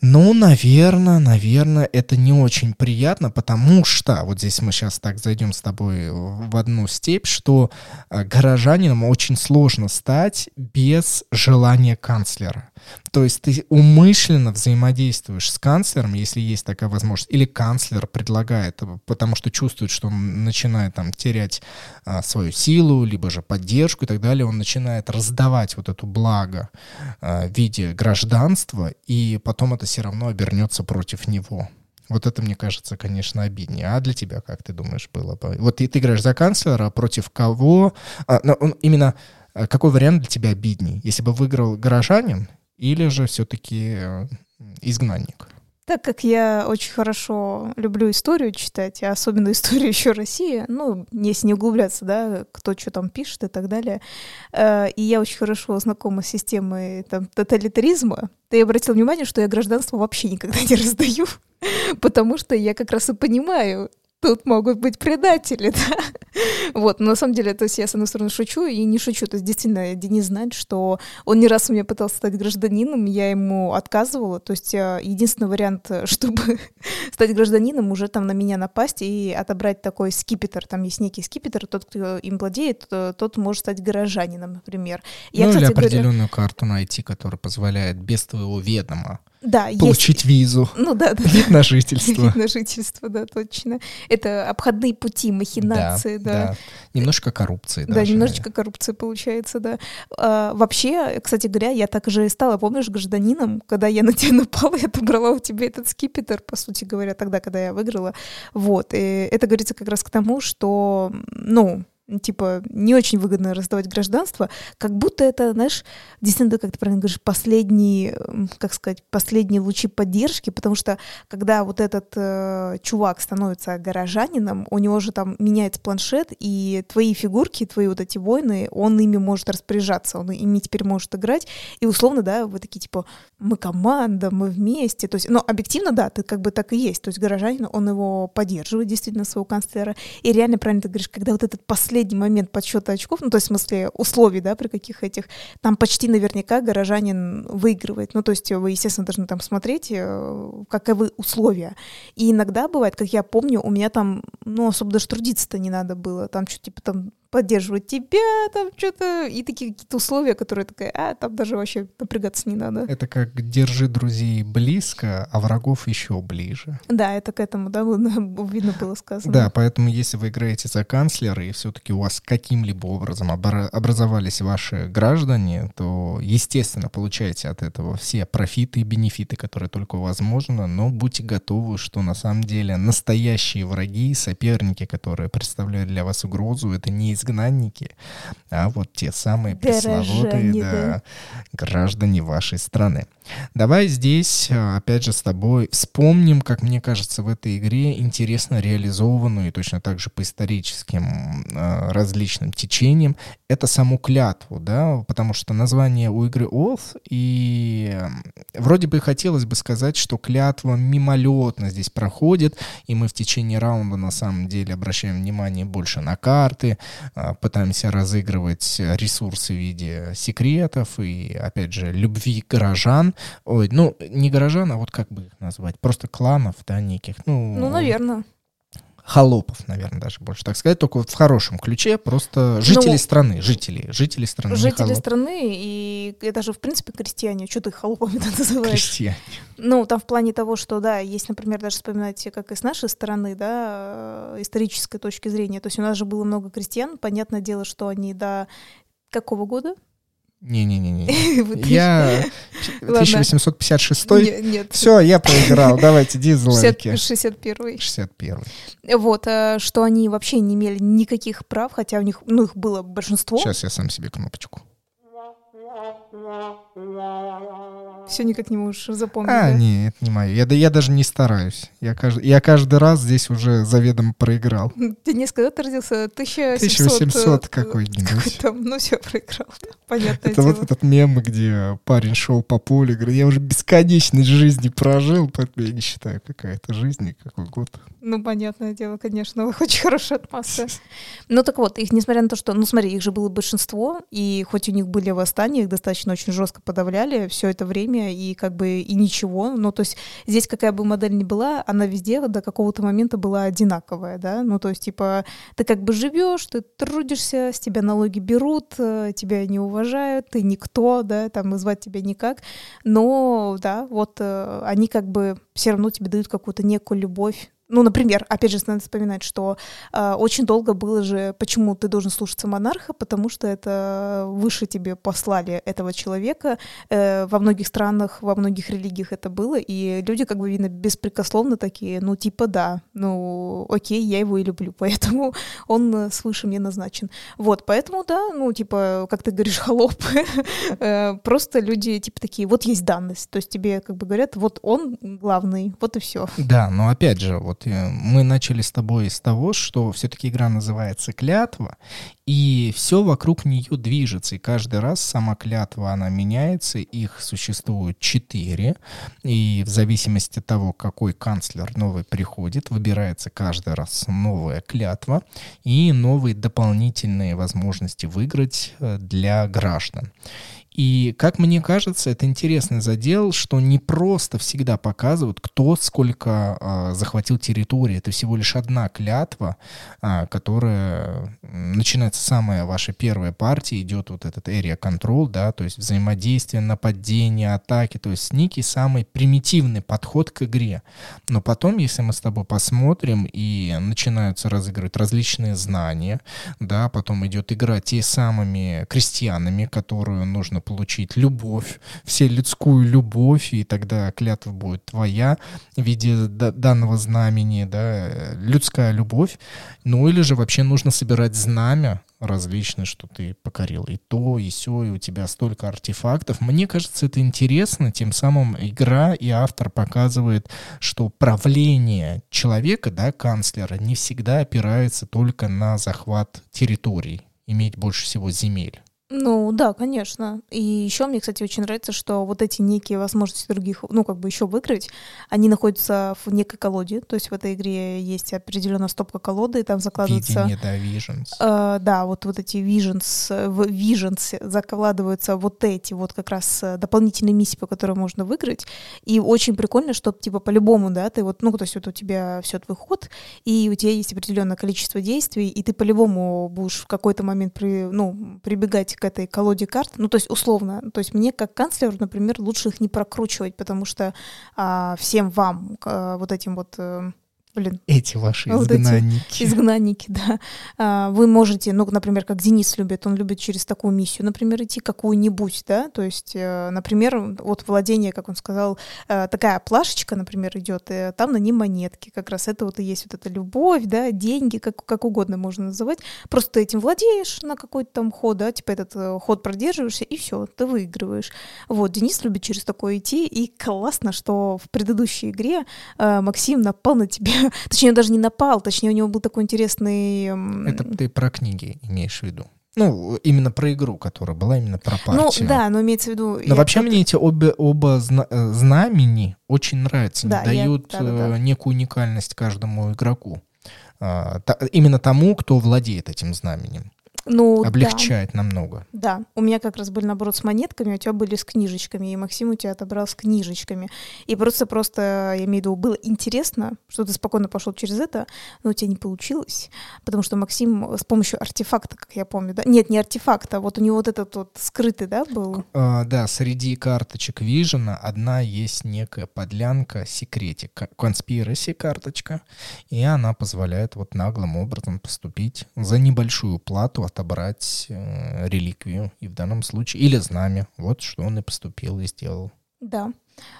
Ну, наверное, наверное, это не очень приятно, потому что, вот здесь мы сейчас так зайдем с тобой в одну степь, что э, горожанином очень сложно стать без желания канцлера. То есть ты умышленно взаимодействуешь с канцлером, если есть такая возможность, или канцлер предлагает, потому что чувствует, что он начинает там терять а, свою силу, либо же поддержку и так далее, он начинает раздавать вот эту благо а, в виде гражданства, и потом это все равно обернется против него. Вот это, мне кажется, конечно, обиднее. А для тебя, как ты думаешь, было бы? Вот ты, ты играешь за канцлера, против кого? А, ну, именно а, какой вариант для тебя обидней? Если бы выиграл горожанин или же все-таки э, изгнанник? Так как я очень хорошо люблю историю читать, а особенно историю еще России, ну, если не углубляться, да, кто что там пишет и так далее, э, и я очень хорошо знакома с системой там, тоталитаризма, то я обратила внимание, что я гражданство вообще никогда не раздаю, потому что я как раз и понимаю, тут могут быть предатели, да. Вот, но на самом деле, то есть я, с одной стороны, шучу и не шучу. То есть действительно, Денис знает, что он не раз у меня пытался стать гражданином, я ему отказывала. То есть э, единственный вариант, чтобы стать гражданином, уже там на меня напасть и отобрать такой скипетр. Там есть некий скипетр, тот, кто им владеет, тот может стать горожанином, например. Я, ну, кстати, или определенную говорю... карту найти, которая позволяет без твоего ведома да, получить есть... визу. Ну да, да. Вид на жительство. Вид на жительство, да, точно. Это обходные пути, махинации, да. да. да. Немножко коррупции. Да, даже. немножечко коррупции получается, да. А, вообще, кстати говоря, я так же и стала, помнишь, гражданином, когда я на тебя напала, я отобрала у тебя этот скипетр, по сути говоря, тогда, когда я выиграла. Вот. И это говорится как раз к тому, что, ну, типа, не очень выгодно раздавать гражданство, как будто это, знаешь, действительно, как ты правильно говоришь, последние, как сказать, последние лучи поддержки, потому что когда вот этот э, чувак становится горожанином, у него же там меняется планшет, и твои фигурки, твои вот эти войны, он ими может распоряжаться, он ими теперь может играть, и условно, да, вы такие, типа, мы команда, мы вместе, то есть, но объективно, да, ты как бы так и есть, то есть горожанин, он его поддерживает, действительно, своего канцлера, и реально правильно ты говоришь, когда вот этот последний последний момент подсчета очков, ну, то есть в смысле условий, да, при каких этих, там почти наверняка горожанин выигрывает. Ну, то есть вы, естественно, должны там смотреть, э, каковы условия. И иногда бывает, как я помню, у меня там, ну, особо даже трудиться-то не надо было. Там что, типа, там поддерживать тебя, там что-то, и такие какие-то условия, которые такая, а, там даже вообще напрягаться не надо. Это как держи друзей близко, а врагов еще ближе. Да, это к этому, да, видно было сказано. Да, поэтому если вы играете за канцлера, и все-таки у вас каким-либо образом образовались ваши граждане, то, естественно, получаете от этого все профиты и бенефиты, которые только возможно, но будьте готовы, что на самом деле настоящие враги, соперники, которые представляют для вас угрозу, это не изгнанники, а вот те самые пресловутые да, граждане вашей страны. Давай здесь, а, опять же, с тобой вспомним, как мне кажется, в этой игре интересно реализованную и точно так же по историческим э, различным течениям, это саму клятву, да, потому что название у игры Oath, и вроде бы хотелось бы сказать, что клятва мимолетно здесь проходит, и мы в течение раунда на самом деле обращаем внимание больше на карты, э, пытаемся разыгрывать ресурсы в виде секретов и, опять же, любви горожан, Ой, ну, не горожан, а вот как бы их назвать? Просто кланов, да, неких. Ну, ну наверное. Холопов, наверное, даже больше так сказать, только вот в хорошем ключе, просто жители ну, страны, жители, жители страны. Жители страны, и это же, в принципе, крестьяне. Что ты холопами называешь? Крестьяне. Ну, там в плане того, что, да, есть, например, даже вспоминать, как и с нашей стороны, да, исторической точки зрения. То есть у нас же было много крестьян, понятное дело, что они до какого года? Не-не-не. Я 1856. Нет. Все, я проиграл. Давайте дизлайки. 61. 61. Вот, э, что они вообще не имели никаких прав, хотя у них, ну, их было большинство. Сейчас я сам себе кнопочку. Все никак не можешь запомнить. А, да? не, это не мое. Я, я даже не стараюсь. Я, кажд, я каждый раз здесь уже заведомо проиграл. Ты не сказал, ты родился 1700... 1800 э, какой-нибудь. Какой там, ну все, проиграл. Да. Понятно. Это вот этот мем, где парень шел по полю, говорит, я уже бесконечность жизни прожил, поэтому я не считаю, какая это жизнь и какой год. Ну, понятное дело, конечно, очень хорошая отмазка. Ну так вот, их, несмотря на то, что, ну смотри, их же было большинство, и хоть у них были восстания, их достаточно очень жестко подавляли все это время, и как бы и ничего. Ну, то есть здесь какая бы модель ни была, она везде до какого-то момента была одинаковая, да. Ну, то есть, типа, ты как бы живешь, ты трудишься, с тебя налоги берут, э, тебя не уважают, ты никто, да, там звать тебя никак. Но, да, вот э, они как бы все равно тебе дают какую-то некую любовь ну, например, опять же, надо вспоминать, что э, очень долго было же, почему ты должен слушаться монарха, потому что это выше тебе послали этого человека. Э, во многих странах, во многих религиях это было, и люди как бы, видно, беспрекословно такие, ну, типа, да, ну, окей, я его и люблю, поэтому он свыше мне назначен. Вот, поэтому, да, ну, типа, как ты говоришь, холоп, э, просто люди, типа, такие, вот есть данность, то есть тебе как бы говорят, вот он главный, вот и все. Да, но опять же, вот вот э, мы начали с тобой с того, что все-таки игра называется «Клятва», и все вокруг нее движется, и каждый раз сама клятва, она меняется, их существует четыре, и в зависимости от того, какой канцлер новый приходит, выбирается каждый раз новая клятва и новые дополнительные возможности выиграть э, для граждан. И, как мне кажется, это интересный задел, что не просто всегда показывают, кто сколько э, захватил территории. Это всего лишь одна клятва, э, которая начинается самая ваша первая партия, идет вот этот area control, да, то есть взаимодействие, нападение, атаки, то есть некий самый примитивный подход к игре. Но потом, если мы с тобой посмотрим и начинаются разыгрывать различные знания, да, потом идет игра те самыми крестьянами, которую нужно получить любовь, все людскую любовь, и тогда клятва будет твоя в виде данного знамени, да, людская любовь. Ну или же вообще нужно собирать знамя различные, что ты покорил и то, и все, и у тебя столько артефактов. Мне кажется, это интересно, тем самым игра и автор показывает, что правление человека, да, канцлера, не всегда опирается только на захват территорий, иметь больше всего земель. Ну да, конечно. И еще мне, кстати, очень нравится, что вот эти некие возможности других, ну как бы еще выиграть, они находятся в некой колоде. То есть в этой игре есть определенная стопка колоды, и там закладывается... Видение, да, visions. Э, да, вот, вот эти visions, в visions закладываются вот эти вот как раз э, дополнительные миссии, по которым можно выиграть. И очень прикольно, что типа по-любому, да, ты вот, ну то есть вот у тебя все твой ход, и у тебя есть определенное количество действий, и ты по-любому будешь в какой-то момент при, ну, прибегать к этой колоде карт, ну, то есть условно, то есть мне как канцлеру, например, лучше их не прокручивать, потому что а, всем вам, а, вот этим вот... А, блин. Эти ваши Вот эти изгнанники. Изгнанники, да. А, Вы можете, ну, например, как Денис любит, он любит через такую миссию, например, идти какую-нибудь, да, то есть, э, например, от владения, как он сказал, э, такая плашечка, например, идет, и там на ней монетки, как раз это вот и есть вот эта любовь, да, деньги, как, как угодно можно называть, просто ты этим владеешь на какой-то там ход, да, типа этот э, ход продерживаешься, и все, ты выигрываешь. Вот, Денис любит через такое идти, и классно, что в предыдущей игре э, Максим напал на тебя, точнее, он даже не напал, точнее, у него был такой интересный... м, Это ты про книги имеешь в виду? Ну, именно про игру, которая была именно про ну, партию. да, но имеется в виду... Но я вообще мне эти обе, оба зна- э, знамени очень нравятся. Да, я- дают да-да-да. э, некую уникальность каждому игроку. А, та- именно тому, кто владеет этим знаменем. Ну, да. Облегчает намного. Да, у меня как раз были наоборот с монетками, у тебя были с книжечками, и Максим у тебя отобрал с книжечками. И просто-просто, я имею в виду, было интересно, что ты спокойно пошел через это, но у тебя не получилось, потому что Максим с помощью артефакта, как я помню, да? Нет, не артефакта, вот у него вот этот вот скрытый, да, был? А, да, среди карточек Vision одна есть некая подлянка, секретик, конспираси карточка, и она позволяет вот наглым образом поступить за небольшую плату отобрать э, реликвию, и в данном случае, или знамя. Вот что он и поступил и сделал. Да.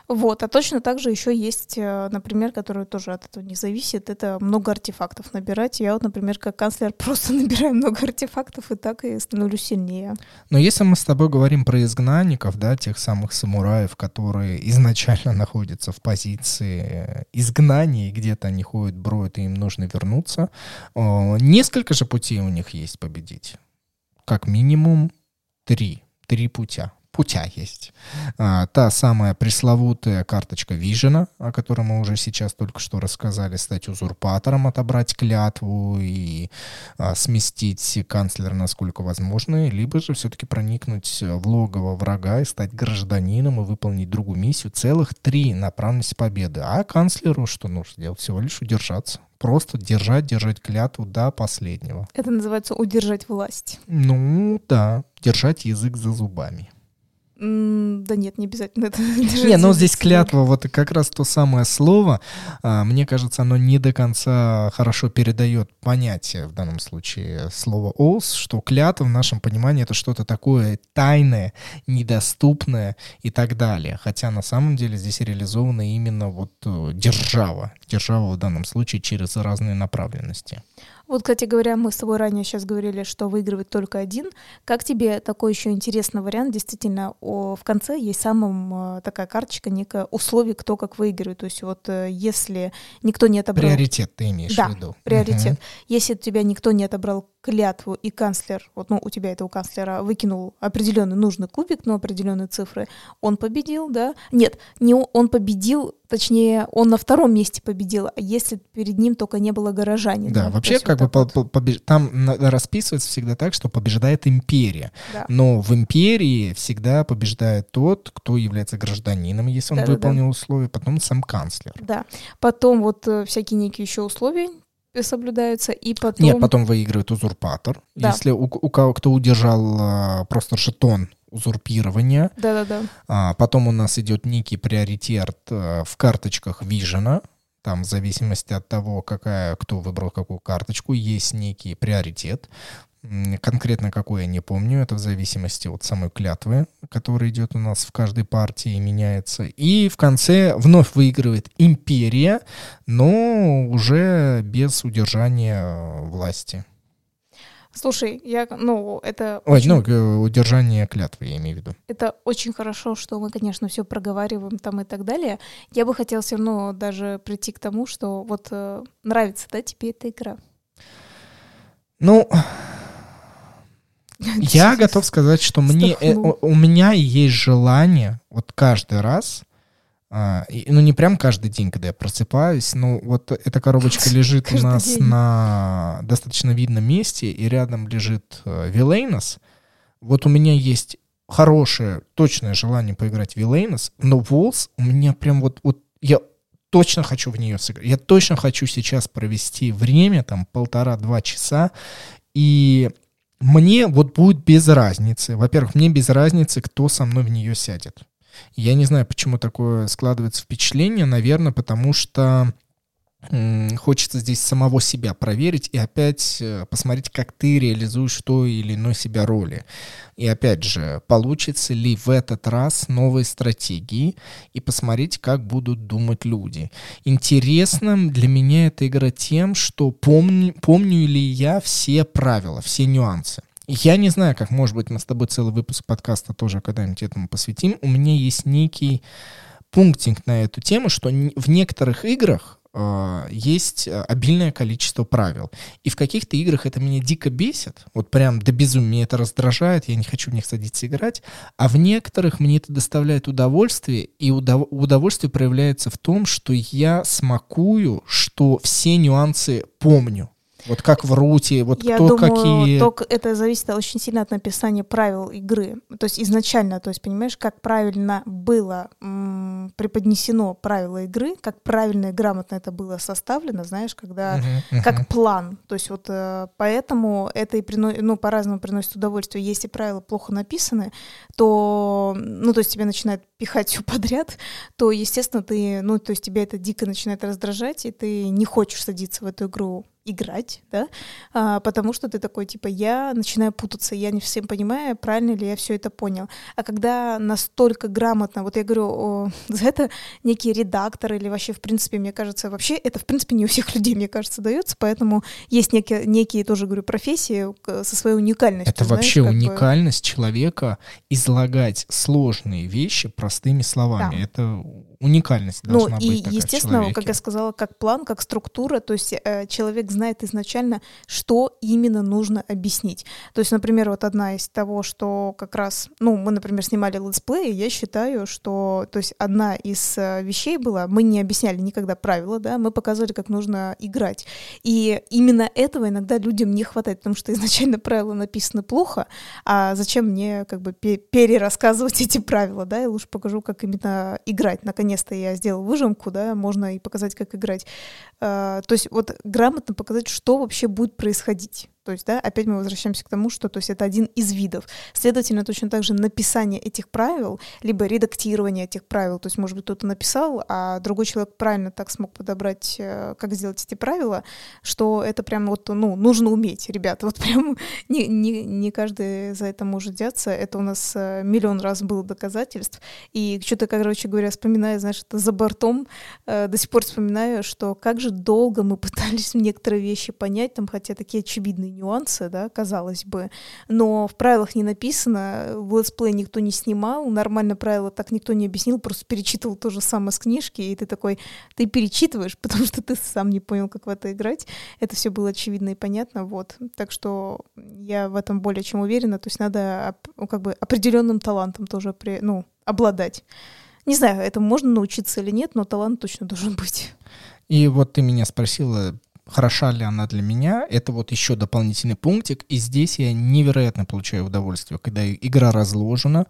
Вот, а точно так же еще есть, э, например, который тоже от этого не зависит, это много артефактов набирать. Я вот, например, как канцлер просто набираю много артефактов и так и становлюсь сильнее. Но если мы с тобой говорим про изгнанников, да, тех самых самураев, которые изначально находятся в позиции э, изгнания, где-то они ходят, броют, и им нужно вернуться, э, несколько же путей у них есть победить. Как минимум три. Три путя. Путя есть. А, та самая пресловутая карточка Вижена, о которой мы уже сейчас только что рассказали, стать узурпатором, отобрать клятву и а, сместить канцлера насколько возможно, либо же все-таки проникнуть в логово врага и стать гражданином и выполнить другую миссию. Целых три направленности победы. А канцлеру что нужно делать? Всего лишь удержаться. Просто держать, держать клятву до последнего. Это называется удержать власть. Ну, да, держать язык за зубами. Да нет, не обязательно это. Не, ну здесь клятва, вот как раз то самое слово, а, мне кажется, оно не до конца хорошо передает понятие, в данном случае, слова «ос», что клятва в нашем понимании это что-то такое тайное, недоступное и так далее. Хотя на самом деле здесь реализована именно вот э, держава, держава в данном случае через разные направленности. Вот, кстати говоря, мы с тобой ранее сейчас говорили, что выигрывает только один. Как тебе такой еще интересный вариант? Действительно, о, в конце есть самая такая карточка, некое условие, кто как выигрывает. То есть вот э, если никто не отобрал... Приоритет ты имеешь Да, в виду? приоритет. Мгм. Если у тебя никто не отобрал клятву, и канцлер, вот, ну, у тебя этого канцлера выкинул определенный нужный кубик, но определенные цифры, он победил, да? Нет, не он победил, точнее, он на втором месте победил, а если перед ним только не было горожанина. Да, вообще, как вот бы по- по- побеж- там расписывается всегда так, что побеждает империя. да. Но в империи всегда побеждает тот, кто является гражданином, если он Да-да-да. выполнил условия, потом сам канцлер. Да. Потом вот э, всякие некие еще условия э, соблюдаются, и потом... Нет, потом выигрывает узурпатор. Да. Если у, у кого кто удержал а, просто жетон узурпирования, Да-да-да. а, потом у нас идет некий приоритет а, в карточках Вижена. Там в зависимости от того, какая, кто выбрал какую карточку, есть некий приоритет. Конкретно какой я не помню, это в зависимости от самой клятвы, которая идет у нас в каждой партии и меняется. И в конце вновь выигрывает империя, но уже без удержания э, власти. Слушай, я, ну, это Ой, очень, ну, удержание клятвы, я имею в виду. это очень хорошо, что мы, конечно, все проговариваем там и так далее. Я бы хотела все равно даже прийти к тому, что вот э, нравится, да, тебе эта игра? Ну, я готов сказать, что мне, э, у у меня есть желание вот каждый раз, а, и- ну не прям каждый день, когда я просыпаюсь, но вот эта коробочка лежит у нас день. на достаточно видном месте, и рядом лежит э, Вилейнос. Вот у меня есть хорошее, точное желание поиграть в Вилейнос, но Волс у меня прям вот, вот я точно хочу в нее сыграть. Я точно хочу сейчас провести время, там, полтора-два часа, и мне вот будет без разницы. Во-первых, мне без разницы, кто со мной в нее сядет. Я не знаю, почему такое складывается впечатление. Наверное, потому что хочется здесь самого себя проверить и опять э, посмотреть, как ты реализуешь той или иной себя роли. И опять же, получится ли в этот раз новые стратегии и посмотреть, как будут думать люди. Интересным для меня эта игра тем, что помню, помню ли я все правила, все нюансы. Я не знаю, как, может быть, мы с тобой целый выпуск подкаста тоже когда-нибудь этому посвятим. У меня есть некий пунктинг на эту тему, что в некоторых играх есть э, обильное количество правил. И в каких-то играх это меня дико бесит, вот прям до безумия это раздражает, я не хочу в них садиться играть, а в некоторых мне это доставляет удовольствие, и удов- удовольствие проявляется в том, что я смакую, что все нюансы помню. Вот как в руте, вот Я кто думаю, какие... Только это зависит очень сильно от написания правил игры. То есть изначально, то есть понимаешь, как правильно было м- преподнесено правила игры, как правильно и грамотно это было составлено, знаешь, когда uh-huh, uh-huh. как план. То есть вот э, поэтому это и приносит, ну по-разному приносит удовольствие. Если правила плохо написаны, то, ну то есть тебе начинает пихать все подряд, то естественно ты, ну то есть тебя это дико начинает раздражать, и ты не хочешь садиться в эту игру играть, да, а, потому что ты такой, типа, я начинаю путаться, я не всем понимаю, правильно ли я все это понял. А когда настолько грамотно, вот я говорю, о, за это некий редактор или вообще, в принципе, мне кажется, вообще это, в принципе, не у всех людей, мне кажется, дается, поэтому есть некие, некие тоже, говорю, профессии со своей уникальностью. Это знаешь, вообще бы. уникальность человека излагать сложные вещи простыми словами. Да. Это уникальность Ну должна и, быть такая в естественно, как я сказала, как план, как структура, то есть э, человек знает изначально, что именно нужно объяснить. То есть, например, вот одна из того, что как раз, ну, мы, например, снимали летсплей, я считаю, что, то есть, одна из э, вещей была, мы не объясняли никогда правила, да, мы показывали, как нужно играть. И именно этого иногда людям не хватает, потому что изначально правила написаны плохо, а зачем мне как бы пе- перерассказывать эти правила, да, я лучше покажу, как именно играть. Наконец-то я сделал выжимку, да, можно и показать, как играть. А, то есть вот грамотно показать, что вообще будет происходить. То есть, да, опять мы возвращаемся к тому, что то есть это один из видов. Следовательно, точно так же написание этих правил, либо редактирование этих правил. То есть, может быть, кто-то написал, а другой человек правильно так смог подобрать, э, как сделать эти правила, что это прям вот, ну, нужно уметь, ребята. Вот прям не, не, не каждый за это может взяться. Это у нас э, миллион раз было доказательств. И что-то, короче говоря, вспоминаю, знаешь, это за бортом, э, до сих пор вспоминаю, что как же долго мы пытались некоторые вещи понять, там, хотя такие очевидные нюансы, да, казалось бы, но в правилах не написано, в летсплей никто не снимал, нормально правила так никто не объяснил, просто перечитывал то же самое с книжки, и ты такой, ты перечитываешь, потому что ты сам не понял, как в это играть, это все было очевидно и понятно, вот, так что я в этом более чем уверена, то есть надо ну, как бы определенным талантом тоже, при, ну, обладать. Не знаю, этому можно научиться или нет, но талант точно должен быть. И вот ты меня спросила, хороша ли она для меня, это вот еще дополнительный пунктик, и здесь я невероятно получаю удовольствие, когда игра разложена,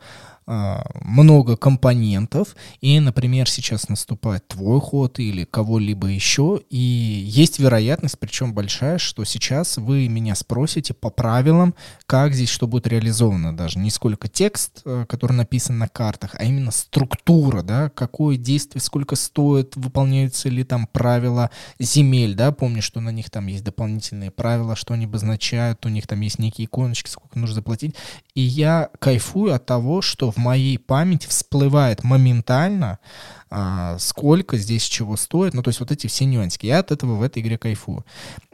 много компонентов, и, например, сейчас наступает твой ход или кого-либо еще, и есть вероятность, причем большая, что сейчас вы меня спросите по правилам, как здесь что будет реализовано, даже не сколько текст, э, который написан на картах, а именно структура, да, какое действие, сколько стоит, выполняются ли там правила земель, да, помню, что на них там есть дополнительные правила, что они обозначают, у них там есть некие иконочки, сколько нужно заплатить, и я кайфую от того, что в моей памяти всплывает моментально, а, сколько здесь чего стоит, ну, то есть вот эти все нюансики. Я от этого в этой игре кайфую.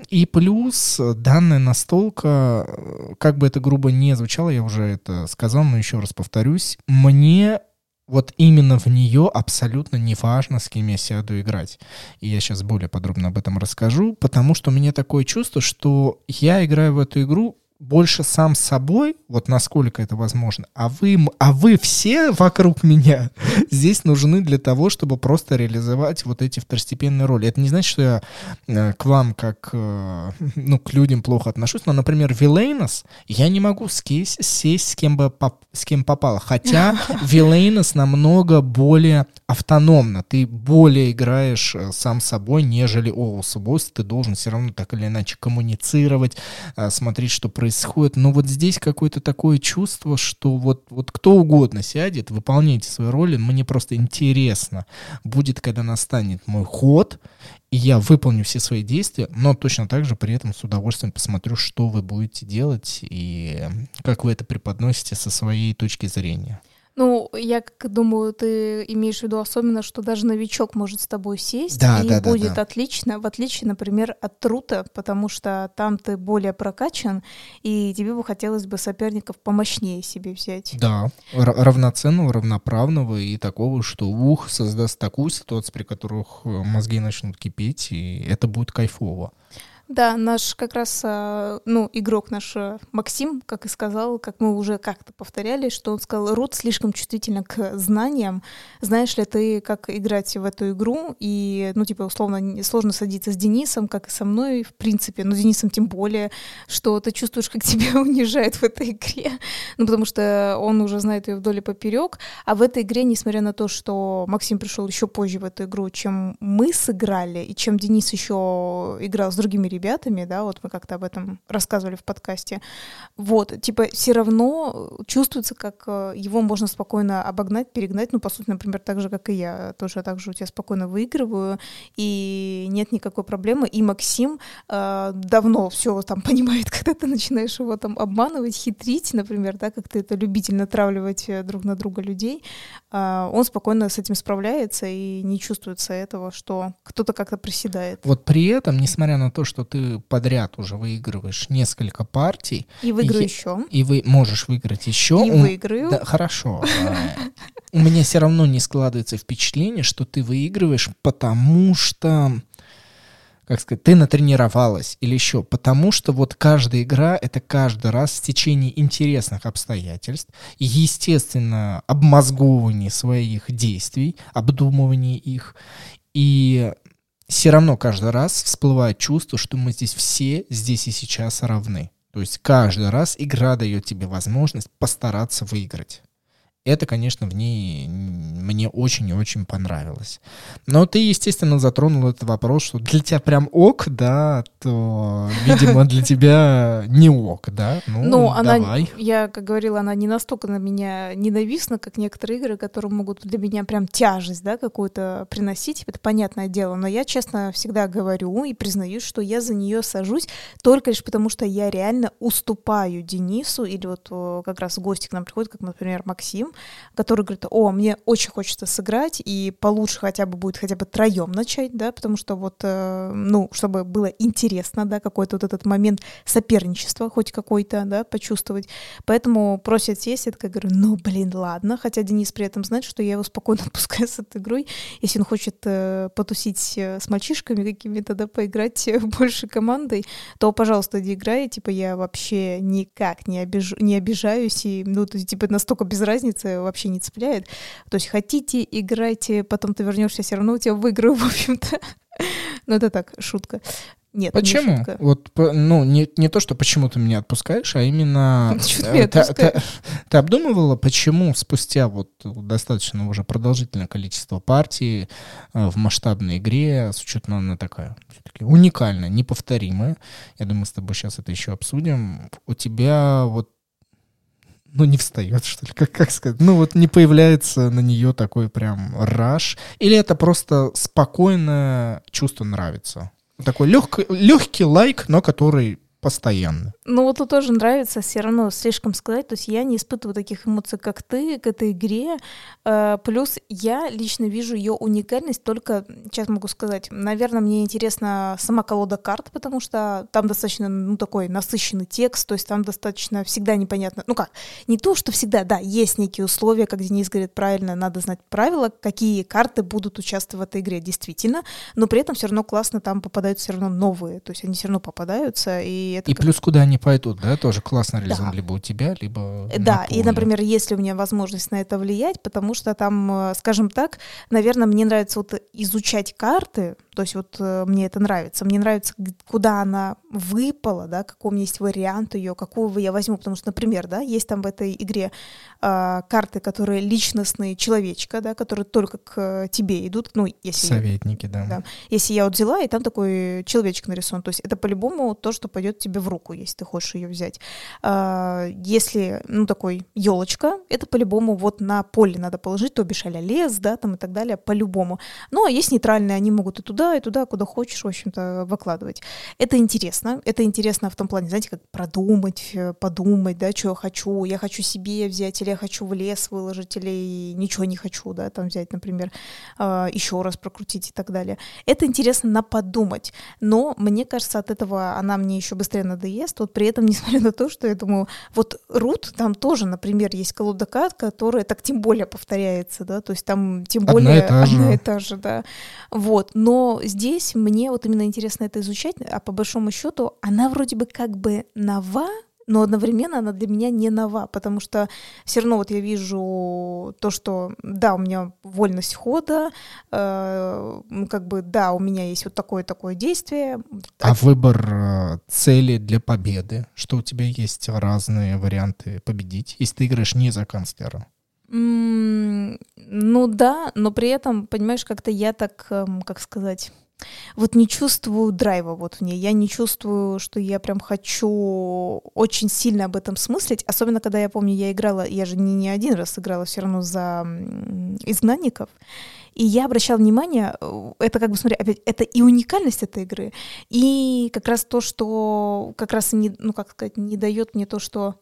И плюс данная настолка, э, как бы это грубо не звучало, я уже это сказал, но еще раз повторюсь, мне вот именно в нее абсолютно не важно, с кем я сяду играть. И я сейчас более подробно об этом расскажу, потому что у меня такое чувство, что я играю в эту игру больше сам с собой, вот насколько это возможно, а вы, а вы все вокруг меня здесь нужны для того, чтобы просто реализовать вот эти второстепенные роли. Это не значит, что я э, к вам как, э, ну, к людям плохо отношусь, но, например, Вилейнос я не могу скесь- сесть с кем, бы поп- с кем попало, хотя Вилейнос намного более автономно, ты более играешь э, сам собой, нежели Оус Босс, ты должен все равно так или иначе коммуницировать, э, смотреть, что происходит, происходит. Но вот здесь какое-то такое чувство, что вот, вот кто угодно сядет, выполняйте свои роли. Мне просто интересно будет, когда настанет мой ход, и я выполню все свои действия, но точно так же при этом с удовольствием посмотрю, что вы будете делать и как вы это преподносите со своей точки зрения. Ну, я как думаю, ты имеешь в виду особенно, что даже новичок может с тобой сесть да, и да, будет да, отлично, в отличие, например, от трута, потому что там ты более прокачан, и тебе бы хотелось бы соперников помощнее себе взять. Да, равноценного, равноправного и такого, что ух создаст такую ситуацию, при которых э, мозги начнут кипеть, и это будет кайфово. Да, наш как раз, а, ну, игрок наш а, Максим, как и сказал, как мы уже как-то повторяли, что он сказал, рот слишком чувствительно к знаниям. Знаешь ли ты, как играть в эту игру? И, ну, типа, условно, сложно садиться с Денисом, как и со мной, в принципе, но с Денисом тем более, что ты чувствуешь, как тебя унижают в этой игре. Ну, потому что он уже знает ее вдоль и поперек. А в этой игре, несмотря на то, что Максим пришел еще позже в эту игру, чем мы сыграли, и чем Денис еще играл с другими ребятами, да, вот мы как-то об этом рассказывали в подкасте, вот, типа, все равно чувствуется, как э, его можно спокойно обогнать, перегнать, ну, по сути, например, так же, как и я, тоже так же у тебя спокойно выигрываю, и нет никакой проблемы, и Максим э, давно все там понимает, когда ты начинаешь его там обманывать, хитрить, например, да, как ты это любитель натравливать э, друг на друга людей, э, он спокойно с этим справляется, и не чувствуется этого, что кто-то как-то приседает. Вот при этом, несмотря на то, что ты подряд уже выигрываешь несколько партий, И выиграю Е- еще. и вы можешь выиграть еще. И выиграю. Да, хорошо. А, У меня все равно не складывается впечатление, что ты выигрываешь, потому что как сказать, ты натренировалась или еще, потому что вот каждая игра — это каждый раз в течение интересных обстоятельств, и, естественно, обмозговывание своих действий, обдумывание их, и все равно каждый раз всплывает чувство, что мы здесь все здесь и сейчас равны. То есть каждый раз игра дает тебе возможность постараться выиграть. Это, конечно, в ней мне очень и очень понравилось. Но ты, естественно, затронул этот вопрос, что для тебя прям ок, да, то, видимо, для тебя не ок, да? Ну, Ну, она, давай. я, как говорила, она не настолько на меня ненавистна, как некоторые игры, которые могут для меня прям тяжесть, да, какую-то приносить, это понятное дело, но я, честно, всегда говорю и признаюсь, что я за нее сажусь только лишь потому, что я реально уступаю Денису, или вот как раз гости к нам приходит, как, например, Максим, который говорит, о, мне очень хочется сыграть, и получше хотя бы будет хотя бы троем начать, да, потому что вот, э, ну, чтобы было интересно, да, какой-то вот этот момент соперничества хоть какой-то, да, почувствовать. Поэтому просят сесть, я такая говорю, ну, блин, ладно, хотя Денис при этом знает, что я его спокойно отпускаю с этой игрой. Если он хочет э, потусить э, с мальчишками какими-то, да, поиграть больше командой, то, пожалуйста, иди играй, типа, я вообще никак не, обиж... не обижаюсь, и, ну, то есть, типа, настолько без разницы вообще не цепляет. То есть хотите, играйте, потом ты вернешься, все равно у тебя выиграю, в общем-то. Ну, это так, шутка. Нет, не Почему? шутка. Вот, ну, не, не то, что почему ты меня отпускаешь, а именно... Чё ты э, ты, ты- ты обдумывала, почему спустя вот достаточно уже продолжительное количество партий э, в масштабной игре, с учетом она такая все-таки уникальная, неповторимая, я думаю, с тобой сейчас это еще обсудим, у тебя вот ну, не встает, что ли, как, как сказать? Ну, вот не появляется на нее такой прям раш. Или это просто спокойное чувство нравится? Такой легкий, легкий лайк, но который постоянно. Ну вот тут тоже нравится все равно слишком сказать, то есть я не испытываю таких эмоций, как ты, к этой игре. Э, Плюс я лично вижу ее уникальность только, сейчас могу сказать, наверное, мне интересна сама колода карт, потому что там достаточно, ну, такой насыщенный текст, то есть там достаточно всегда непонятно, ну как, не то, что всегда, да, есть некие условия, как Денис говорит правильно, надо знать правила, какие карты будут участвовать в этой игре, действительно, но при этом все равно классно там попадаются все равно новые, то есть они все равно попадаются, и это И как- плюс куда они пойдут, да, тоже классно реализован Да. либо у тебя, либо Э, на Да, и, например, если у меня возможность на это влиять, потому что там, э, скажем так, наверное, мне нравится вот изучать карты, То есть вот э, мне это нравится. Мне нравится, куда она выпала, да, какой у меня есть вариант ее, какого я возьму. Потому что, например, да, есть там в этой игре э, карты, которые личностные человечка, да, которые только к тебе идут. Ну, если Советники, да. да. Если я вот взяла, и там такой человечек нарисован. То есть это по-любому то, что пойдет тебе в руку, если ты хочешь ее взять. Э, если, ну, такой елочка, это по-любому вот на поле надо положить, то бишь а лес, да, там и так далее, по-любому. Ну, а есть нейтральные, они могут и туда, и туда, куда хочешь, в общем-то, выкладывать. Это интересно. Это интересно в том плане, знаете, как продумать, э, подумать, да, что я хочу. Я хочу себе взять, или я хочу в лес выложить, или ничего не хочу, да, там взять, например, а, еще раз прокрутить и так далее. Это интересно на подумать. Но мне кажется, от этого она мне еще быстрее надоест. Вот при этом, несмотря на то, что я думаю, вот Рут, там тоже, например, есть колода карт, которая так тем более повторяется, да, то есть там тем более одна и та же, одна и та же да. Вот, но здесь мне вот именно интересно это изучать, а по большому счету она вроде бы как бы нова, но одновременно она для меня не нова, потому что все равно вот я вижу то, что да, у меня вольность хода, э, как бы да, у меня есть вот такое-такое действие. А выбор э, цели для победы, что у тебя есть разные варианты победить, если ты играешь не за канцлера? Mm, ну да, но при этом, понимаешь, как-то я так, эм, как сказать вот не чувствую драйва вот в ней. Я не чувствую, что я прям хочу очень сильно об этом смыслить. Особенно, когда я помню, я играла, я же не, не один раз играла все равно за изгнанников. И я обращала внимание, э, это как бы, смотри, опять, это и уникальность этой игры, и как раз то, что как раз не, ну, как сказать, не дает мне то, что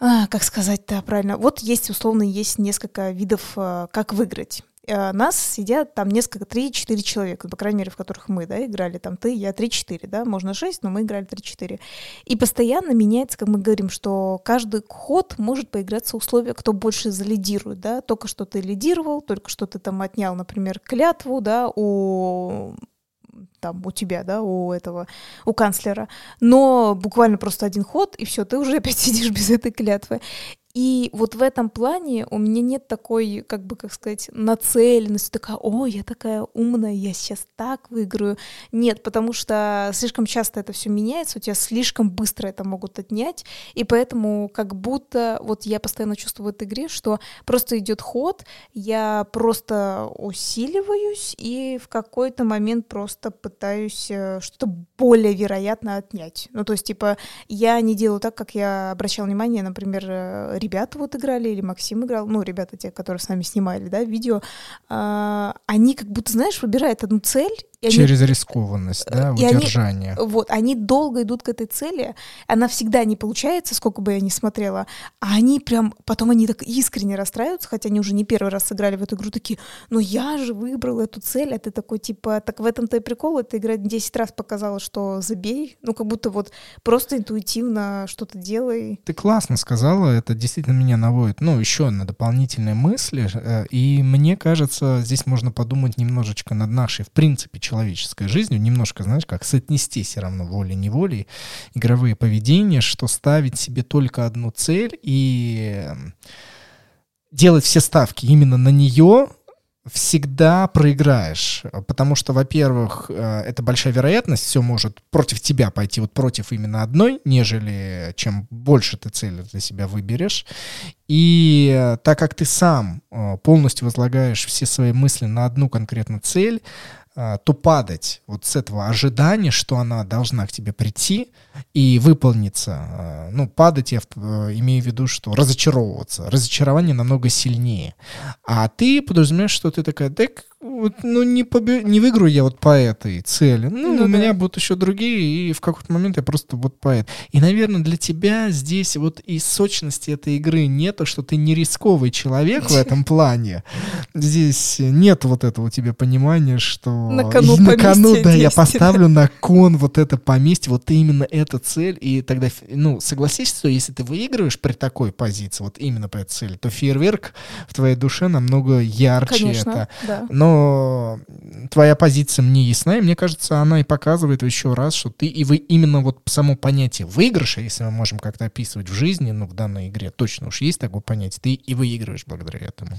а, как сказать-то правильно? Вот есть, условно, есть несколько видов, э, как выиграть. Э, нас сидят там несколько, три-четыре человека, по крайней мере, в которых мы, да, играли, там ты, я, три-четыре, да, можно шесть, но мы играли три-четыре. И постоянно меняется, как мы говорим, что каждый ход может поиграться условия, кто больше залидирует, да, только что ты лидировал, только что ты там отнял, например, клятву, да, у там у тебя, да, у этого, у канцлера, но буквально просто один ход, и все, ты уже опять сидишь без этой клятвы. И вот в этом плане у меня нет такой, как бы, как сказать, нацеленности, такая, о, я такая умная, я сейчас так выиграю. Нет, потому что слишком часто это все меняется, у тебя слишком быстро это могут отнять, и поэтому как будто вот я постоянно чувствую в этой игре, что просто идет ход, я просто усиливаюсь и в какой-то момент просто пытаюсь э, что-то более вероятно отнять. Ну, то есть, типа, я не делаю так, как я обращала внимание, например, э, ребята вот играли, или Максим играл, ну, ребята те, которые с нами снимали, да, видео, э, они как будто, знаешь, выбирают одну цель, и Через они, рискованность, да, удержание. Они, вот, они долго идут к этой цели, она всегда не получается, сколько бы я ни смотрела, а они прям, потом они так искренне расстраиваются, хотя они уже не первый раз сыграли в эту игру, такие, ну я же выбрал эту цель, а ты такой, типа, так в этом-то и прикол, эта игра 10 раз показала, что забей, ну как будто вот просто интуитивно что-то делай. Ты классно сказала, это действительно меня наводит, ну, еще на дополнительные мысли, э, и мне кажется, здесь можно подумать немножечко над нашей, в принципе, человеческой жизнью, немножко, знаешь, как соотнести все равно волей-неволей игровые поведения, что ставить себе только одну цель и эм, делать все ставки именно на нее, всегда проиграешь, потому что, во-первых, э, это большая вероятность, все может против тебя пойти, вот против именно одной, нежели чем больше ты цели для себя выберешь. И э, так как ты сам э, полностью возлагаешь все свои мысли на одну конкретную цель, то падать вот с этого ожидания, что она должна к тебе прийти и выполниться. А, ну, падать я э, имею в виду, что разочаровываться. Разочарование намного сильнее. А ты подразумеваешь, что ты такая, так вот, ну, не, побе... не выиграю я вот по этой цели. Ну, ну у да. меня будут еще другие, и в какой-то момент я просто вот по этой. И, наверное, для тебя здесь вот и сочности этой игры нету, что ты не рисковый человек в этом плане. Здесь нет вот этого у тебя понимания, что... На кону, на кону да, я поставлю на кон вот это поместье, вот именно эта цель, и тогда, ну, согласись, что если ты выигрываешь при такой позиции, вот именно по этой цели, то фейерверк в твоей душе намного ярче. Конечно, это. да. Но твоя позиция мне ясна, и мне кажется, она и показывает еще раз, что ты и вы именно вот само понятие выигрыша, если мы можем как-то описывать в жизни, ну, в данной игре точно уж есть такое понятие, ты и выигрываешь благодаря этому.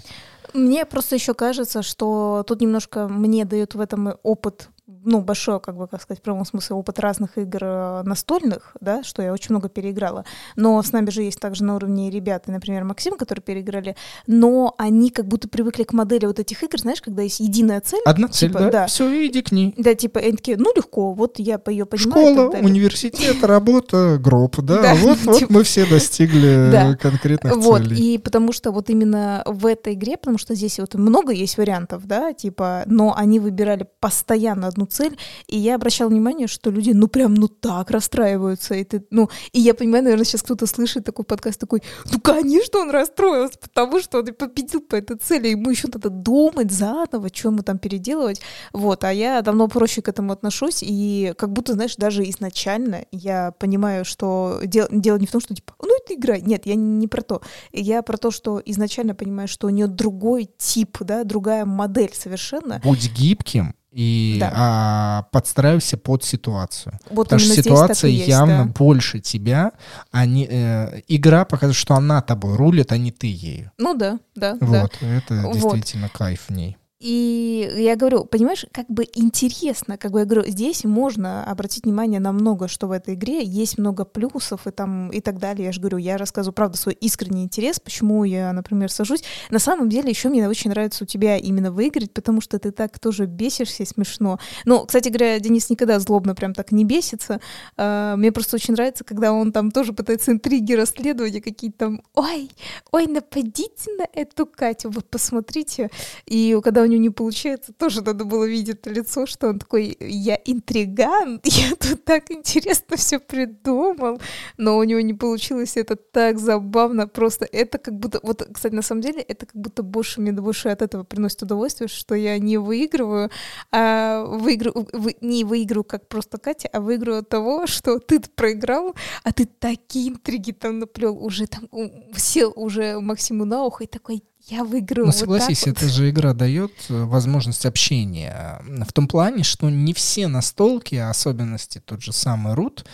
мне просто еще кажется, что тут немножко мне дает в этом опыт ну, большой, как бы, как сказать, в прямом смысле опыт разных игр э, настольных, да, что я очень много переиграла. Но с нами же есть также на уровне ребята, например, Максим, которые переиграли, но они как будто привыкли к модели вот этих игр, знаешь, когда есть единая цель. Одна цель, типа, да? да. Все, иди к ней. Да, типа, они такие, ну, легко, вот я по ее понимаю. Школа, университет, работа, гроб, да, вот, вот типа мы все достигли конкретных целей. Вот, и потому что вот именно в этой игре, потому что здесь вот много есть вариантов, да, типа, но они выбирали постоянно одну цель, и я обращала внимание, что люди, ну, прям, ну, так расстраиваются, и ты, ну, и я понимаю, наверное, сейчас кто-то слышит такой подкаст, такой, ну, конечно, он расстроился, потому что он и победил по этой цели, ему еще надо думать заново, что ему там переделывать, вот, а я давно проще к этому отношусь, и как будто, знаешь, даже изначально я понимаю, что дело, дело не в том, что, типа, ну, это игра, нет, я не про то, я про то, что изначально понимаю, что у нее другой тип, да, другая модель совершенно. Будь гибким, и да. а, подстраивайся под ситуацию. Вот Потому что ситуация есть, явно да. больше тебя, а не, э, игра показывает, что она тобой рулит, а не ты ею. Ну да, да. Вот, да. это вот. действительно кайф в ней. И я говорю, понимаешь, как бы интересно, как бы я говорю, здесь можно обратить внимание на много, что в этой игре есть много плюсов и там и так далее. Я же говорю, я рассказываю, правда, свой искренний интерес, почему я, например, сажусь. На самом деле еще мне очень нравится у тебя именно выиграть, потому что ты так тоже бесишься, смешно. Ну, кстати говоря, Денис никогда злобно прям так не бесится. А, мне просто очень нравится, когда он там тоже пытается интриги, расследования какие-то там, ой, ой, нападите на эту Катю, вот посмотрите. И когда у него не получается, тоже надо было видеть лицо, что он такой, я интриган, я тут так интересно все придумал, но у него не получилось, это так забавно, просто это как будто, вот, кстати, на самом деле, это как будто больше мне больше от этого приносит удовольствие, что я не выигрываю, а выигрываю, вы, не выигрываю как просто Катя, а выигрываю от того, что ты проиграл, а ты такие интриги там наплел, уже там сел уже Максиму на ухо и такой, я выиграю. Ну, согласись, вот эта же игра дает э, возможность общения. В том плане, что не все настолки, а особенности тот же самый Рут,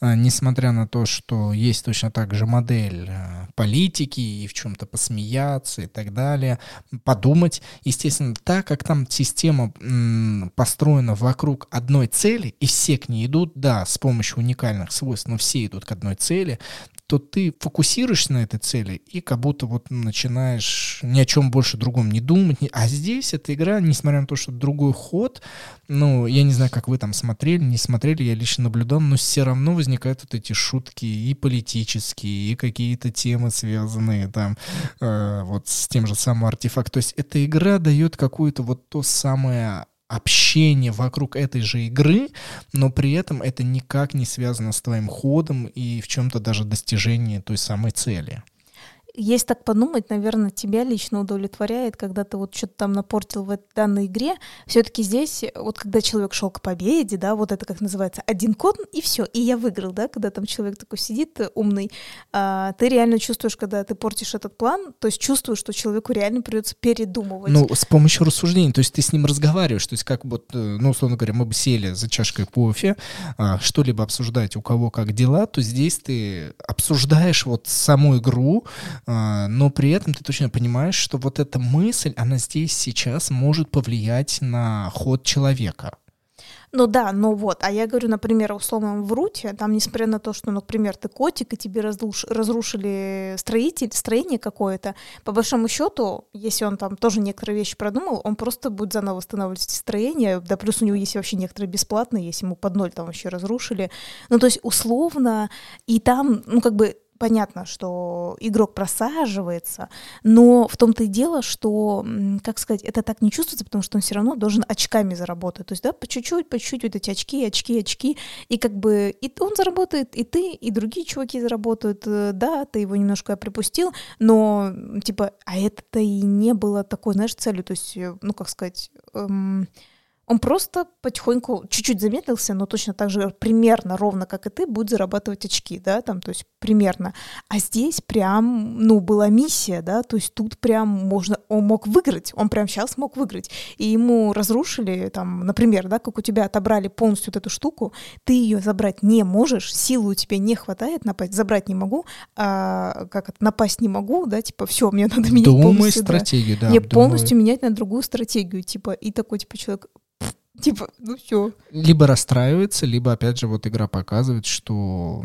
э, несмотря на то, что есть точно так же модель э, политики и в чем-то посмеяться и так далее, подумать, естественно, так как там система построена вокруг одной цели, и все к ней идут, да, с помощью уникальных свойств, но все идут к одной цели, то ты фокусируешься на этой цели и как будто вот начинаешь ни о чем больше другом не думать. А здесь эта игра, несмотря на то, что другой ход, ну, я не знаю, как вы там смотрели, не смотрели, я лично наблюдал, но все равно возникают вот эти шутки и политические, и какие-то темы, связанные там э, вот с тем же самым артефактом. То есть эта игра дает какую-то вот то самое общение вокруг этой же игры, но при этом это никак не связано с твоим ходом и в чем-то даже достижении той самой цели есть так подумать, наверное, тебя лично удовлетворяет, когда ты вот что-то там напортил в этой данной игре. Все-таки здесь, вот когда человек шел к победе, да, вот это как называется, один код, и все, и я выиграл, да, когда там человек такой сидит э, умный, а, ты реально чувствуешь, когда ты портишь этот план, то есть чувствуешь, что человеку реально придется передумывать. Ну, с помощью рассуждений, то есть ты с ним разговариваешь, то есть как вот, э, ну, условно говоря, мы бы сели за чашкой кофе, а, что-либо обсуждать, у кого как дела, то здесь ты обсуждаешь вот саму игру, но при этом ты точно понимаешь, что вот эта мысль, она здесь сейчас может повлиять на ход человека. Ну да, ну вот. А я говорю, например, условно в Руте, там, несмотря на то, что, например, ты котик, и тебе разруш... разрушили строитель, строение какое-то, по большому счету, если он там тоже некоторые вещи продумал, он просто будет заново восстанавливать строение, да плюс у него есть вообще некоторые бесплатные, если ему под ноль там вообще разрушили. Ну то есть условно, и там, ну как бы понятно, что игрок просаживается, но в том-то и дело, что, как сказать, это так не чувствуется, потому что он все равно должен очками заработать. То есть, да, по чуть-чуть, по чуть-чуть вот эти очки, очки, очки, и как бы и он заработает, и ты, и другие чуваки заработают. Э, да, ты его немножко припустил, но, типа, а это-то и не было такой, знаешь, целью. То есть, э, ну, как сказать, эм, Он просто потихоньку чуть-чуть замедлился, но точно так же примерно ровно, как и ты, будет зарабатывать очки, да, там, то есть примерно. А здесь прям, ну, была миссия, да, то есть тут прям можно, он мог выиграть, он прям сейчас мог выиграть. И ему разрушили, там, например, да, как у тебя отобрали полностью вот эту штуку, ты ее забрать не можешь, силы у тебя не хватает напасть, забрать не могу, а, как это, напасть не могу, да, типа, все, мне надо менять Думай полностью. стратегию, да. Мне думай. полностью менять на другую стратегию, типа, и такой, типа, человек, типа, ну все. Либо расстраивается, либо, опять же, вот игра показывает, что,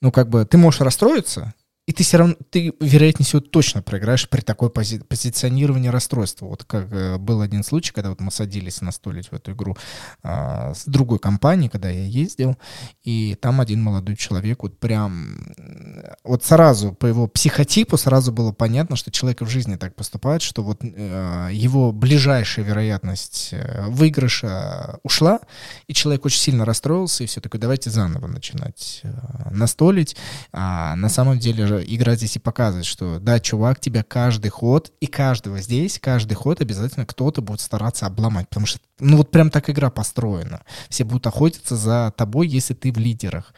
ну, как бы, ты можешь расстроиться, и ты все равно, ты, вероятнее всего, точно проиграешь при такой пози- позиционировании расстройства. Вот как э, был один случай, когда вот мы садились настолить в эту игру а, с другой компанией, когда я ездил, и там один молодой человек вот прям, м, вот сразу по его психотипу сразу было понятно, что человек в жизни так поступает, что вот э, его ближайшая вероятность э, выигрыша ушла, и человек очень сильно расстроился, и все такое, давайте заново начинать э, настолить. А на самом деле же игра здесь и показывает, что да, чувак, тебя каждый ход, и каждого здесь, каждый ход обязательно кто-то будет стараться обломать, потому что, ну вот прям так игра построена. Все будут охотиться за тобой, если ты в лидерах.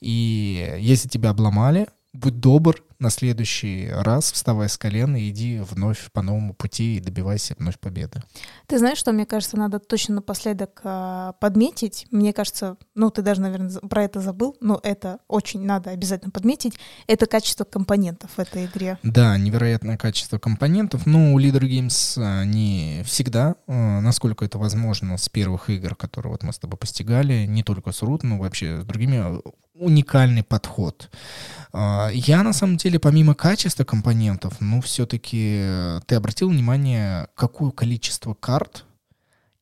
И если тебя обломали, будь добр, на следующий раз вставай с колена и иди вновь по новому пути и добивайся вновь победы. Ты знаешь, что мне кажется, надо точно напоследок а, подметить. Мне кажется, ну ты даже, наверное, про это забыл, но это очень надо обязательно подметить. Это качество компонентов в этой игре. Да, невероятное качество компонентов. Ну, у Leader Games они всегда, э, насколько это возможно, с первых игр, которые вот мы с тобой постигали, не только с Root, но вообще с другими, э, уникальный подход. А, Я, на самом деле, помимо качества компонентов, ну, все-таки ты обратил внимание, какое количество карт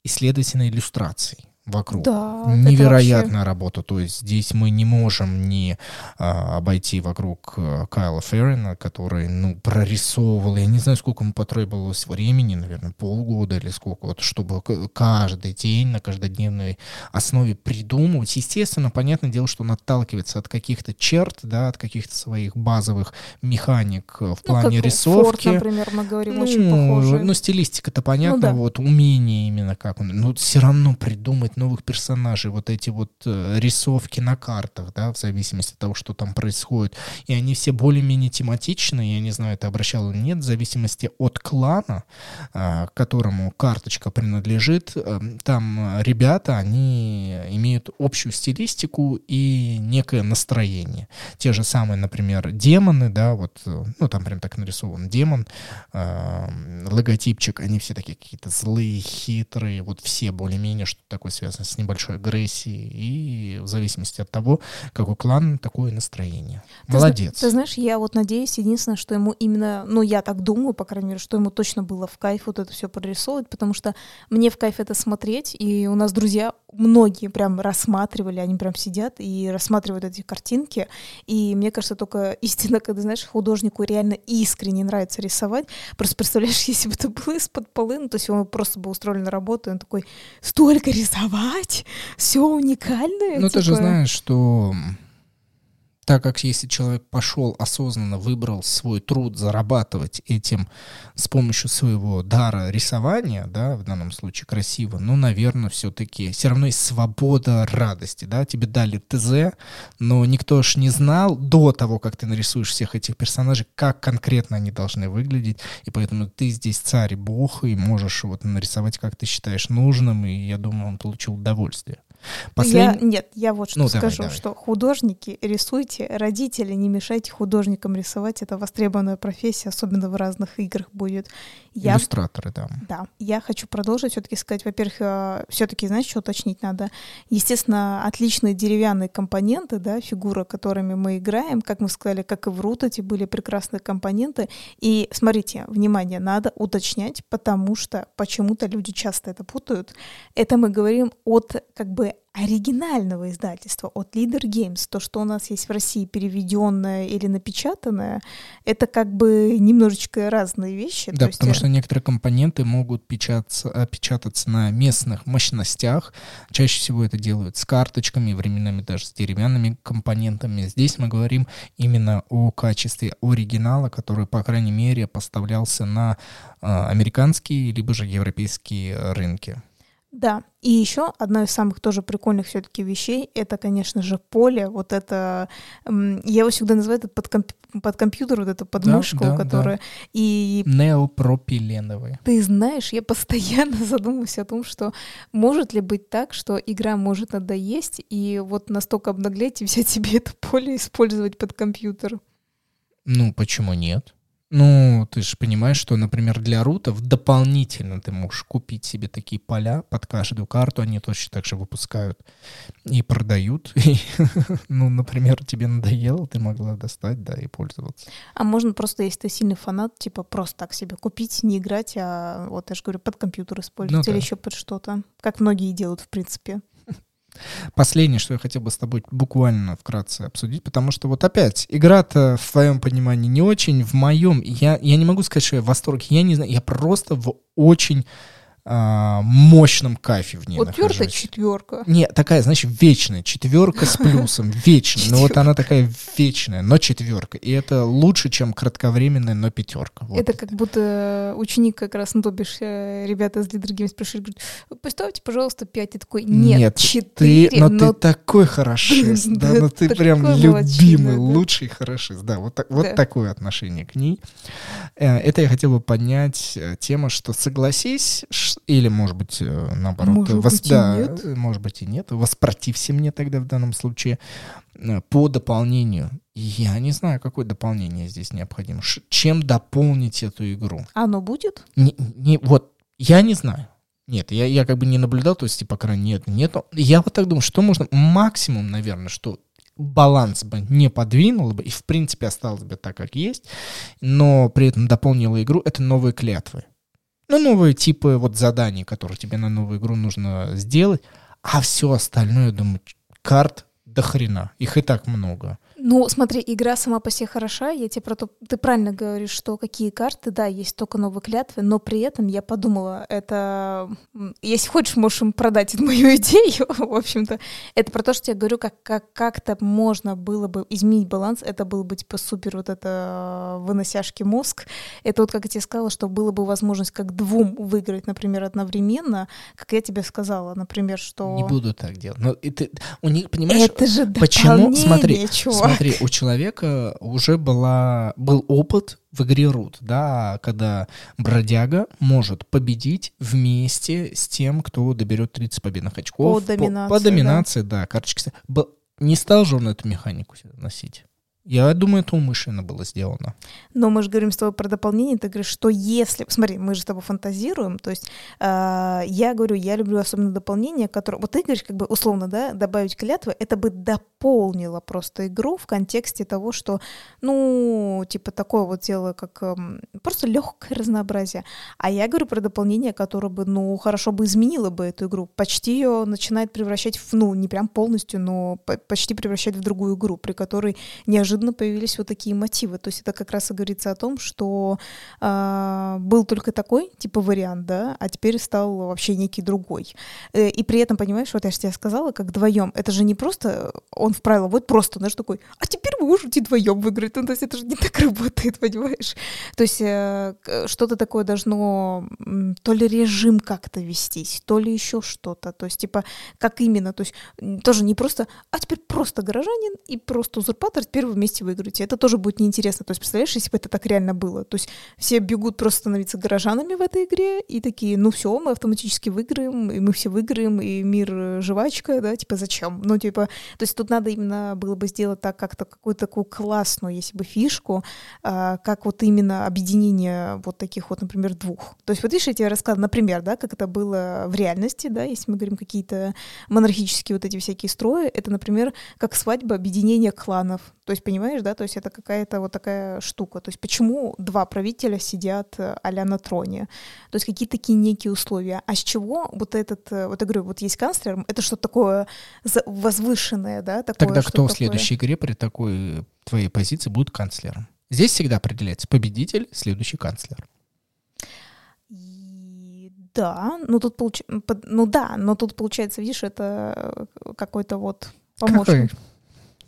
и, следовательно, иллюстраций вокруг. Да, Невероятная работа. То есть здесь мы не можем не а, обойти вокруг а, Кайла Феррина, который, ну, прорисовывал, я не знаю, сколько ему потребовалось времени, наверное, полгода или сколько, вот, чтобы каждый день на каждодневной основе придумывать. Естественно, понятное дело, что он отталкивается от каких-то черт, да, от каких-то своих базовых механик э, в Ну, плане как рисовки. Форд, например, мы говорим, очень Ну, похоже. Ну, стилистика-то понятно, да. вот умение именно как он. Но все равно придумать новых персонажей, вот эти вот э, рисовки на картах, да, в зависимости от того, что там происходит. И они все более-менее тематичные, я не знаю, ты обращал или нет, в зависимости от клана, а, которому карточка принадлежит. э, Там э, ребята, они имеют общую стилистику и некое настроение. Те же самые, например, демоны, да, вот, э, ну, там прям так нарисован демон, э, логотипчик, они все такие какие-то злые, хитрые, вот все более-менее, что такое связано с небольшой агрессией, и в зависимости от того, какой клан, такое настроение. Ты зна- Молодец. Ты знаешь, я вот надеюсь, единственное, что ему именно, ну, я так думаю, по крайней мере, что ему точно было в кайф вот это все прорисовывать, потому что мне в кайф это смотреть, и у нас друзья многие прям рассматривали, они прям сидят и рассматривают эти картинки, и мне кажется, только истина, когда, знаешь, художнику реально искренне нравится рисовать, просто представляешь, если бы это было из-под полы, ну, то есть он просто бы устроили на работу, и он такой, столько рисовать, все уникальное. Ну, ты же типа». знаешь, что так как если человек пошел осознанно, выбрал свой труд зарабатывать этим с помощью своего дара рисования, да, в данном случае красиво, ну, наверное, все-таки все равно есть свобода радости, да, тебе дали ТЗ, но никто ж не знал до того, как ты нарисуешь всех этих персонажей, как конкретно они должны выглядеть, и поэтому ты здесь царь и бог, и можешь вот нарисовать, как ты считаешь нужным, и я думаю, он получил удовольствие. Я, Послед- нет, я вот что Ну, давай, скажу, давай. что художники рисуйте, родители не мешайте художникам рисовать, это востребованная профессия, особенно в разных играх будет. Я, Иллюстраторы, да. да, я хочу продолжить все-таки сказать, во-первых, все-таки, знаешь, что уточнить надо? Естественно, отличные деревянные компоненты, да, фигуры, которыми мы играем, как мы сказали, как и в Рут, эти были прекрасные компоненты. И смотрите, внимание, надо уточнять, потому что почему-то люди часто это путают. Это мы говорим от как бы оригинального издательства, от Leader Games. То, что у нас есть в России переведенное или напечатанное, это как бы немножечко разные вещи. Да, То есть, потому э, что некоторые компоненты могут печататься, э, печататься на местных мощностях. Чаще всего это делают с карточками, временами даже с деревянными компонентами. Здесь мы говорим именно о качестве оригинала, который, по крайней мере, поставлялся на э, американские либо же европейские рынки. Да, и еще одна из самых тоже прикольных все-таки вещей, это, конечно же, поле, вот это, я его всегда называю это под, комп, под компьютер, вот эту подмышку, да, да, которая... Да. И... Неопропиленовые. Ты знаешь, я постоянно задумываюсь о том, что может ли быть так, что игра может надоесть, и вот настолько обнаглеть и взять себе это поле использовать под компьютер. Ну, почему нет? Ну, ты же понимаешь, что, например, для рутов дополнительно ты можешь купить себе такие поля под каждую карту, они точно так же выпускают и продают. И, ну, например, тебе надоело, ты могла достать, да, и пользоваться. А можно просто, если ты сильный фанат, типа просто так себе купить, не играть, а вот я же говорю, под компьютер использовать ну, или да. еще под что-то, как многие делают, в принципе. Последнее, что я хотел бы с тобой буквально вкратце обсудить, потому что вот опять, игра-то в твоем понимании не очень, в моем, я, я не могу сказать, что я в восторге, я не знаю, я просто в очень а, мощном кайфе в ней Вот твердая четверка. Не, такая, значит, вечная. Четверка с плюсом. Вечная. Ну вот она такая вечная, но четверка. И это лучше, чем кратковременная, но пятерка. Вот. Это как будто ученик как раз, ну то бишь, э, ребята из Leader Games пришли, говорят, поставьте, пожалуйста, пять. И такой, нет, четыре. Ты, но, но ты такой хорошист, да, но ты прям любимый, лучший хорошист. Да, вот, вот такое отношение к ней. Э, это я хотел бы поднять э, тему, что согласись, или, может быть, э, наоборот, может вос... быть, да, и нет. может быть и нет. Воспротився мне тогда в данном случае э, по дополнению. Я не знаю, какое дополнение здесь необходимо. Ш- чем дополнить эту игру? Оно будет? Не, не, вот, я не знаю. Нет, я, я как бы не наблюдал, то есть, типа, крайне нет, нет. Я вот так думаю, что можно максимум, наверное, что баланс бы не подвинуло бы и, в принципе, осталось бы так, как есть, но при этом дополнило игру, это новые клятвы ну, новые типы вот заданий, которые тебе на новую игру нужно сделать, а все остальное, думаю, карт до хрена, их и так много. Ну, смотри, игра сама по себе хороша. Я тебе про то, ты правильно говоришь, что какие карты, да, есть только новые клятвы, но при этом я подумала, это, если хочешь, можешь им продать мою идею, в общем-то. Это про то, что я говорю, как, как как-то можно было бы изменить баланс, это было бы типа супер вот это выносяшки мозг. Это вот, как я тебе сказала, что было бы возможность как двум выиграть, например, одновременно, как я тебе сказала, например, что... Не буду так делать. Но это, у них, понимаешь, это же почему? Смотри, чувак. Смотри, у человека уже была, был опыт в игре Рут, да, когда бродяга может победить вместе с тем, кто доберет 30 победных очков. По доминации, по, по доминации да. да, карточки. Не стал же он эту механику носить. Я думаю, это умышленно было сделано. Но мы же говорим с тобой про дополнение. Ты говоришь, что если... Смотри, мы же с тобой фантазируем. То есть э, я говорю, я люблю особенно дополнение, которое... Вот ты говоришь, как бы условно, да, добавить клятвы, это бы дополнило просто игру в контексте того, что, ну, типа такое вот дело, как э, просто легкое разнообразие. А я говорю про дополнение, которое бы, ну, хорошо бы изменило бы эту игру. Почти ее начинает превращать в, ну, не прям полностью, но почти превращать в другую игру, при которой неожиданно неожиданно появились вот такие мотивы. То есть это как раз и говорится о том, что э, был только такой, типа, вариант, да, а теперь стал вообще некий другой. Э, и при этом, понимаешь, вот я же тебе сказала, как вдвоем. Это же не просто он в правило, вот просто, знаешь, такой, а теперь вы можете вдвоем выиграть. Ну, то есть это же не так работает, понимаешь? То есть э, что-то такое должно то ли режим как-то вестись, то ли еще что-то. То есть, типа, как именно? То есть тоже не просто, а теперь просто горожанин и просто узурпатор, теперь вы вместе выиграете. Это тоже будет неинтересно. То есть, представляешь, если бы это так реально было? То есть все бегут просто становиться горожанами в этой игре и такие, ну все, мы автоматически выиграем, и мы все выиграем, и мир э, жвачка, да, типа зачем? Ну, типа, то есть тут надо именно было бы сделать так как-то какую-то такую классную, если бы фишку, а, как вот именно объединение вот таких вот, например, двух. То есть вот видишь, я тебе рассказывала, например, да, как это было в реальности, да, если мы говорим какие-то монархические вот эти всякие строи, это, например, как свадьба объединения кланов. То есть, понимаешь, да, то есть это какая-то вот такая штука. То есть почему два правителя сидят э, а на троне? То есть какие такие некие условия. А с чего вот этот, э, вот я говорю, вот есть канцлер, это что-то такое возвышенное, да? Такое, Тогда кто в следующей игре при такой твоей позиции будет канцлером? Здесь всегда определяется победитель, следующий канцлер. Да, но тут получ... ну да, но тут получается, видишь, это какой-то вот помощник. Какой?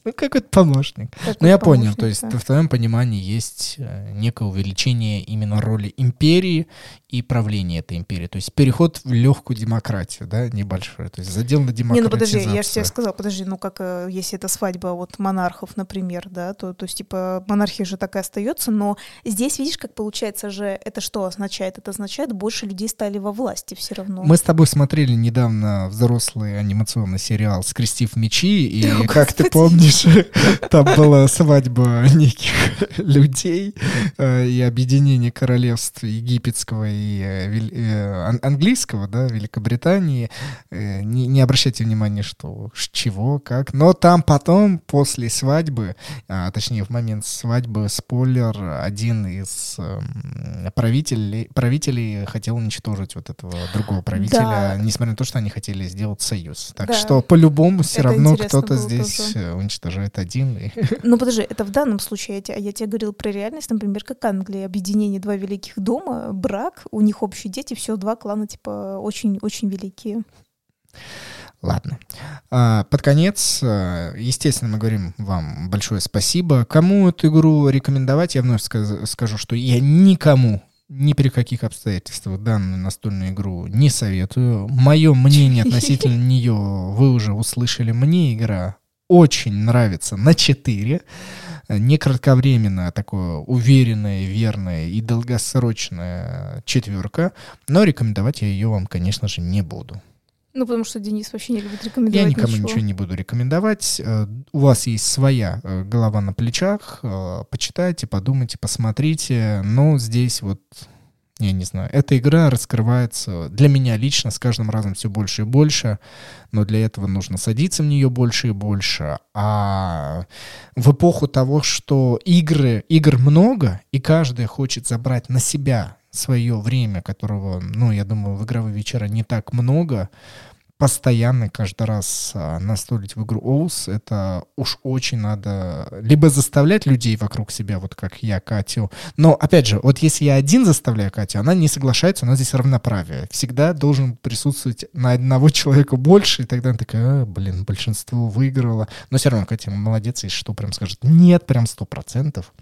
Ну, какой-то помощник. Какой Ну, я понял, помощник, то есть да. в твоем понимании есть э, некое увеличение именно роли империи и правления этой империи. То есть переход в легкую демократию, да, небольшой. То есть задел на Не, демократизацию. ну подожди, я же тебе сказала, подожди, ну как э, если это свадьба вот монархов, например, да, то, то есть типа монархия же так и остается, но здесь видишь, как получается же, это что означает? Это означает, больше людей стали во власти все равно. Мы с тобой смотрели недавно взрослый анимационный сериал «Скрестив мечи», и, О, как ты Господи. Помнишь, там была свадьба неких людей э, и объединение королевств египетского и э, э, ан- английского, да, Великобритании. Не, не обращайте внимания, что чего, как. Но там потом, после свадьбы, а, точнее, в момент свадьбы, спойлер, один из эм, правителей, правителей хотел уничтожить вот этого другого правителя, Да. несмотря на то, что они хотели сделать союз. Так Да. что по-любому все Это равно кто-то здесь тоже. э, уничтожает один. и- Ну подожди, это в данном случае, я, я тебе говорила про реальность, например, как Англия, объединение два великих дома, брак, у них общие дети, все, два клана, типа, очень-очень великие. Ладно. А, Под конец, э, естественно, мы говорим вам большое спасибо. Кому эту игру рекомендовать, я вновь скажу, что я никому ни при каких обстоятельствах данную настольную игру не советую. Мое мнение относительно нее вы уже услышали. Мне игра очень нравится на 4. Не кратковременная, а такое уверенная, верная и долгосрочная четверка. Но рекомендовать я ее вам, конечно же, не буду. Ну, потому что Денис вообще не любит рекомендовать Я никому ничего. ничего не буду рекомендовать. Э, У вас есть своя э, голова на плечах. э, Почитайте, подумайте, посмотрите. Но здесь вот, я не знаю, эта игра раскрывается для меня лично с каждым разом все больше и больше. Но для этого нужно садиться в нее больше и больше. А в эпоху того, что игры, игр много, и каждый хочет забрать на себя свое время, которого, ну, я думаю, в игровые вечера не так много, постоянно каждый раз а, настолить в игру ОУС, это уж очень надо либо заставлять людей вокруг себя, вот как я, Катю. Но, опять же, вот если я один заставляю Катю, она не соглашается, у нас здесь равноправие. Всегда должен присутствовать на одного человека больше, и тогда она такая, «А, блин, большинство выиграло. Но все равно Катя молодец, если что, прям скажет, нет, прям сто процентов.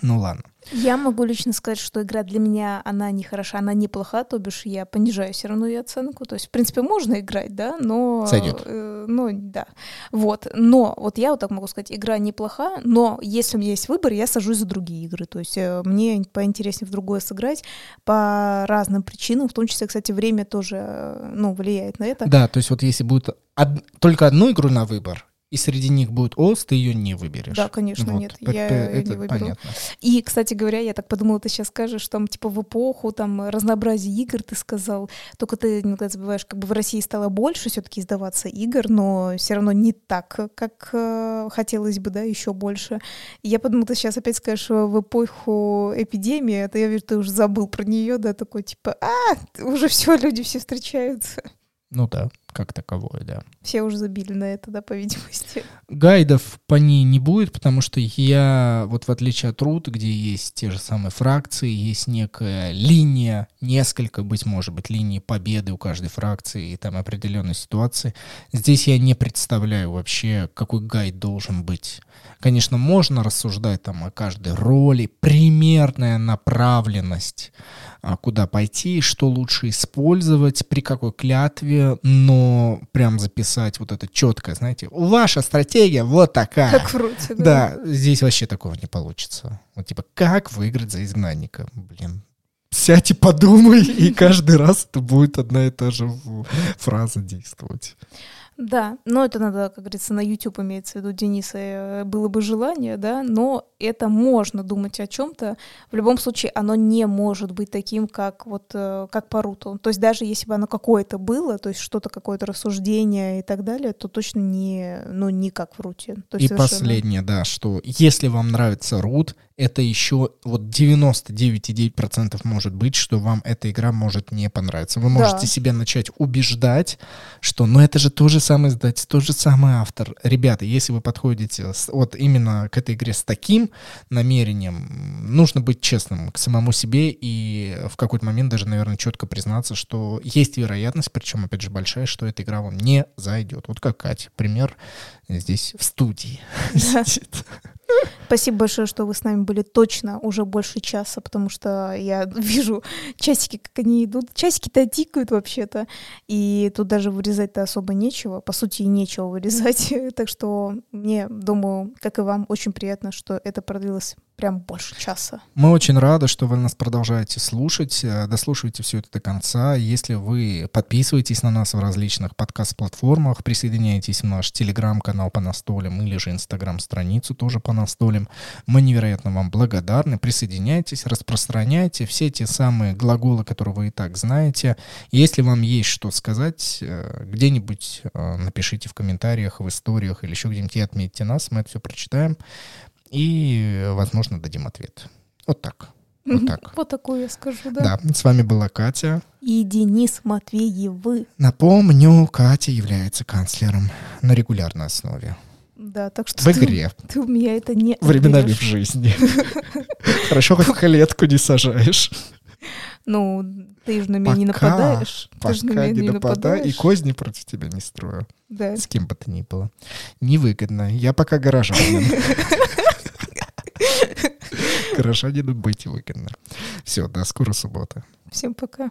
Ну ладно. Я могу лично сказать, что игра для меня, она не хороша, она неплоха, то бишь я понижаю все равно ее оценку. То есть, в принципе, можно играть, да, но... Сойдет. э, ну, да. Вот. Но, вот я вот так могу сказать, игра неплоха, но если у меня есть выбор, я сажусь за другие игры. То есть э, мне поинтереснее в другое сыграть по разным причинам, в том числе, кстати, время тоже, э, ну, влияет на это. Да, то есть вот если будет од- только одну игру на выбор, и среди них будет ОС, ты ее не выберешь. Да, конечно, Вот, нет, п- я это не выберу. понятно. И, кстати говоря, я так подумала, ты сейчас скажешь, там, типа, в эпоху там разнообразие игр, ты сказал, только ты иногда забываешь, как бы в России стало больше все-таки издаваться игр, но все равно не так, как э, хотелось бы, да, еще больше. И я подумала, ты сейчас опять скажешь, что в эпоху эпидемии, это я вижу, ты уже забыл про нее, да, такой, типа, а, уже все, люди все встречаются. Ну да, как таковое, да. Все уже забили на это, да, по видимости. Гайдов по ней не будет, потому что я, вот в отличие от Рут, где есть те же самые фракции, есть некая линия, несколько, быть может быть, линии победы у каждой фракции и там определенной ситуации, здесь я не представляю вообще, какой гайд должен быть. Конечно, можно рассуждать там о каждой роли, примерная направленность, а, куда пойти, что лучше использовать, при какой клятве, но прям записать вот это четко, знаете, ваша стратегия вот такая. Как в Руте, да. Да, здесь вообще такого не получится. Вот типа, как выиграть за изгнанника? Блин. Сядь и подумай, и каждый раз это будет одна и та же фраза действовать. Да, но это надо, как говорится, на YouTube имеется в виду Дениса, э, было бы желание, да, но это можно думать о чем-то. В любом случае, оно не может быть таким, как вот э, как по Руту. То есть даже если бы оно какое-то было, то есть что-то, какое-то рассуждение и так далее, то точно не, ну, не как в Руте. То И совершенно- последнее, да, что если вам нравится Рут, это еще вот 99,9% может быть, что вам эта игра может не понравиться. Вы можете Да. себя начать убеждать, что ну это же тот же самый издатель, тот же самый автор. Ребята, если вы подходите с- вот именно к этой игре с таким намерением, нужно быть честным к самому себе и в какой-то момент даже, наверное, четко признаться, что есть вероятность, причем, опять же, большая, что эта игра вам не зайдет. Вот как Катя, пример здесь в студии Да. Спасибо большое, что вы с нами были точно уже больше часа, потому что я вижу часики, как они идут. Часики-то тикают вообще-то, и тут даже вырезать-то особо нечего. По сути, и нечего вырезать. Так что мне, думаю, как и вам, очень приятно, что это продлилось прям больше часа. Мы очень рады, что вы нас продолжаете слушать, э, дослушиваете все это до конца. Если вы подписываетесь на нас в различных подкаст-платформах, присоединяетесь в наш телеграм-канал по настолям или же инстаграм-страницу тоже по настолям, мы невероятно вам благодарны. Присоединяйтесь, распространяйте все те самые глаголы, которые вы и так знаете. Если вам есть что сказать, э, где-нибудь э, напишите в комментариях, в историях или еще где-нибудь и отметьте нас, мы это все прочитаем и, возможно, дадим ответ. Вот так. Вот так. Вот такое я скажу, да. Да, с вами была Катя. И Денис Матвеевы. Напомню, Катя является канцлером на регулярной основе. Да, так что В ты- игре, Ты, у меня это не временами отберешь. в жизни. Хорошо, хоть клетку не сажаешь. Ну, ты же на меня не Пока- нападаешь. Ты же на Пока меня не не нападай, и козни против тебя не строю. Да. С кем бы то ни было. Невыгодно. Я пока горожанин. Горожанину быть выгодно. Все, до скорой субботы. Всем пока.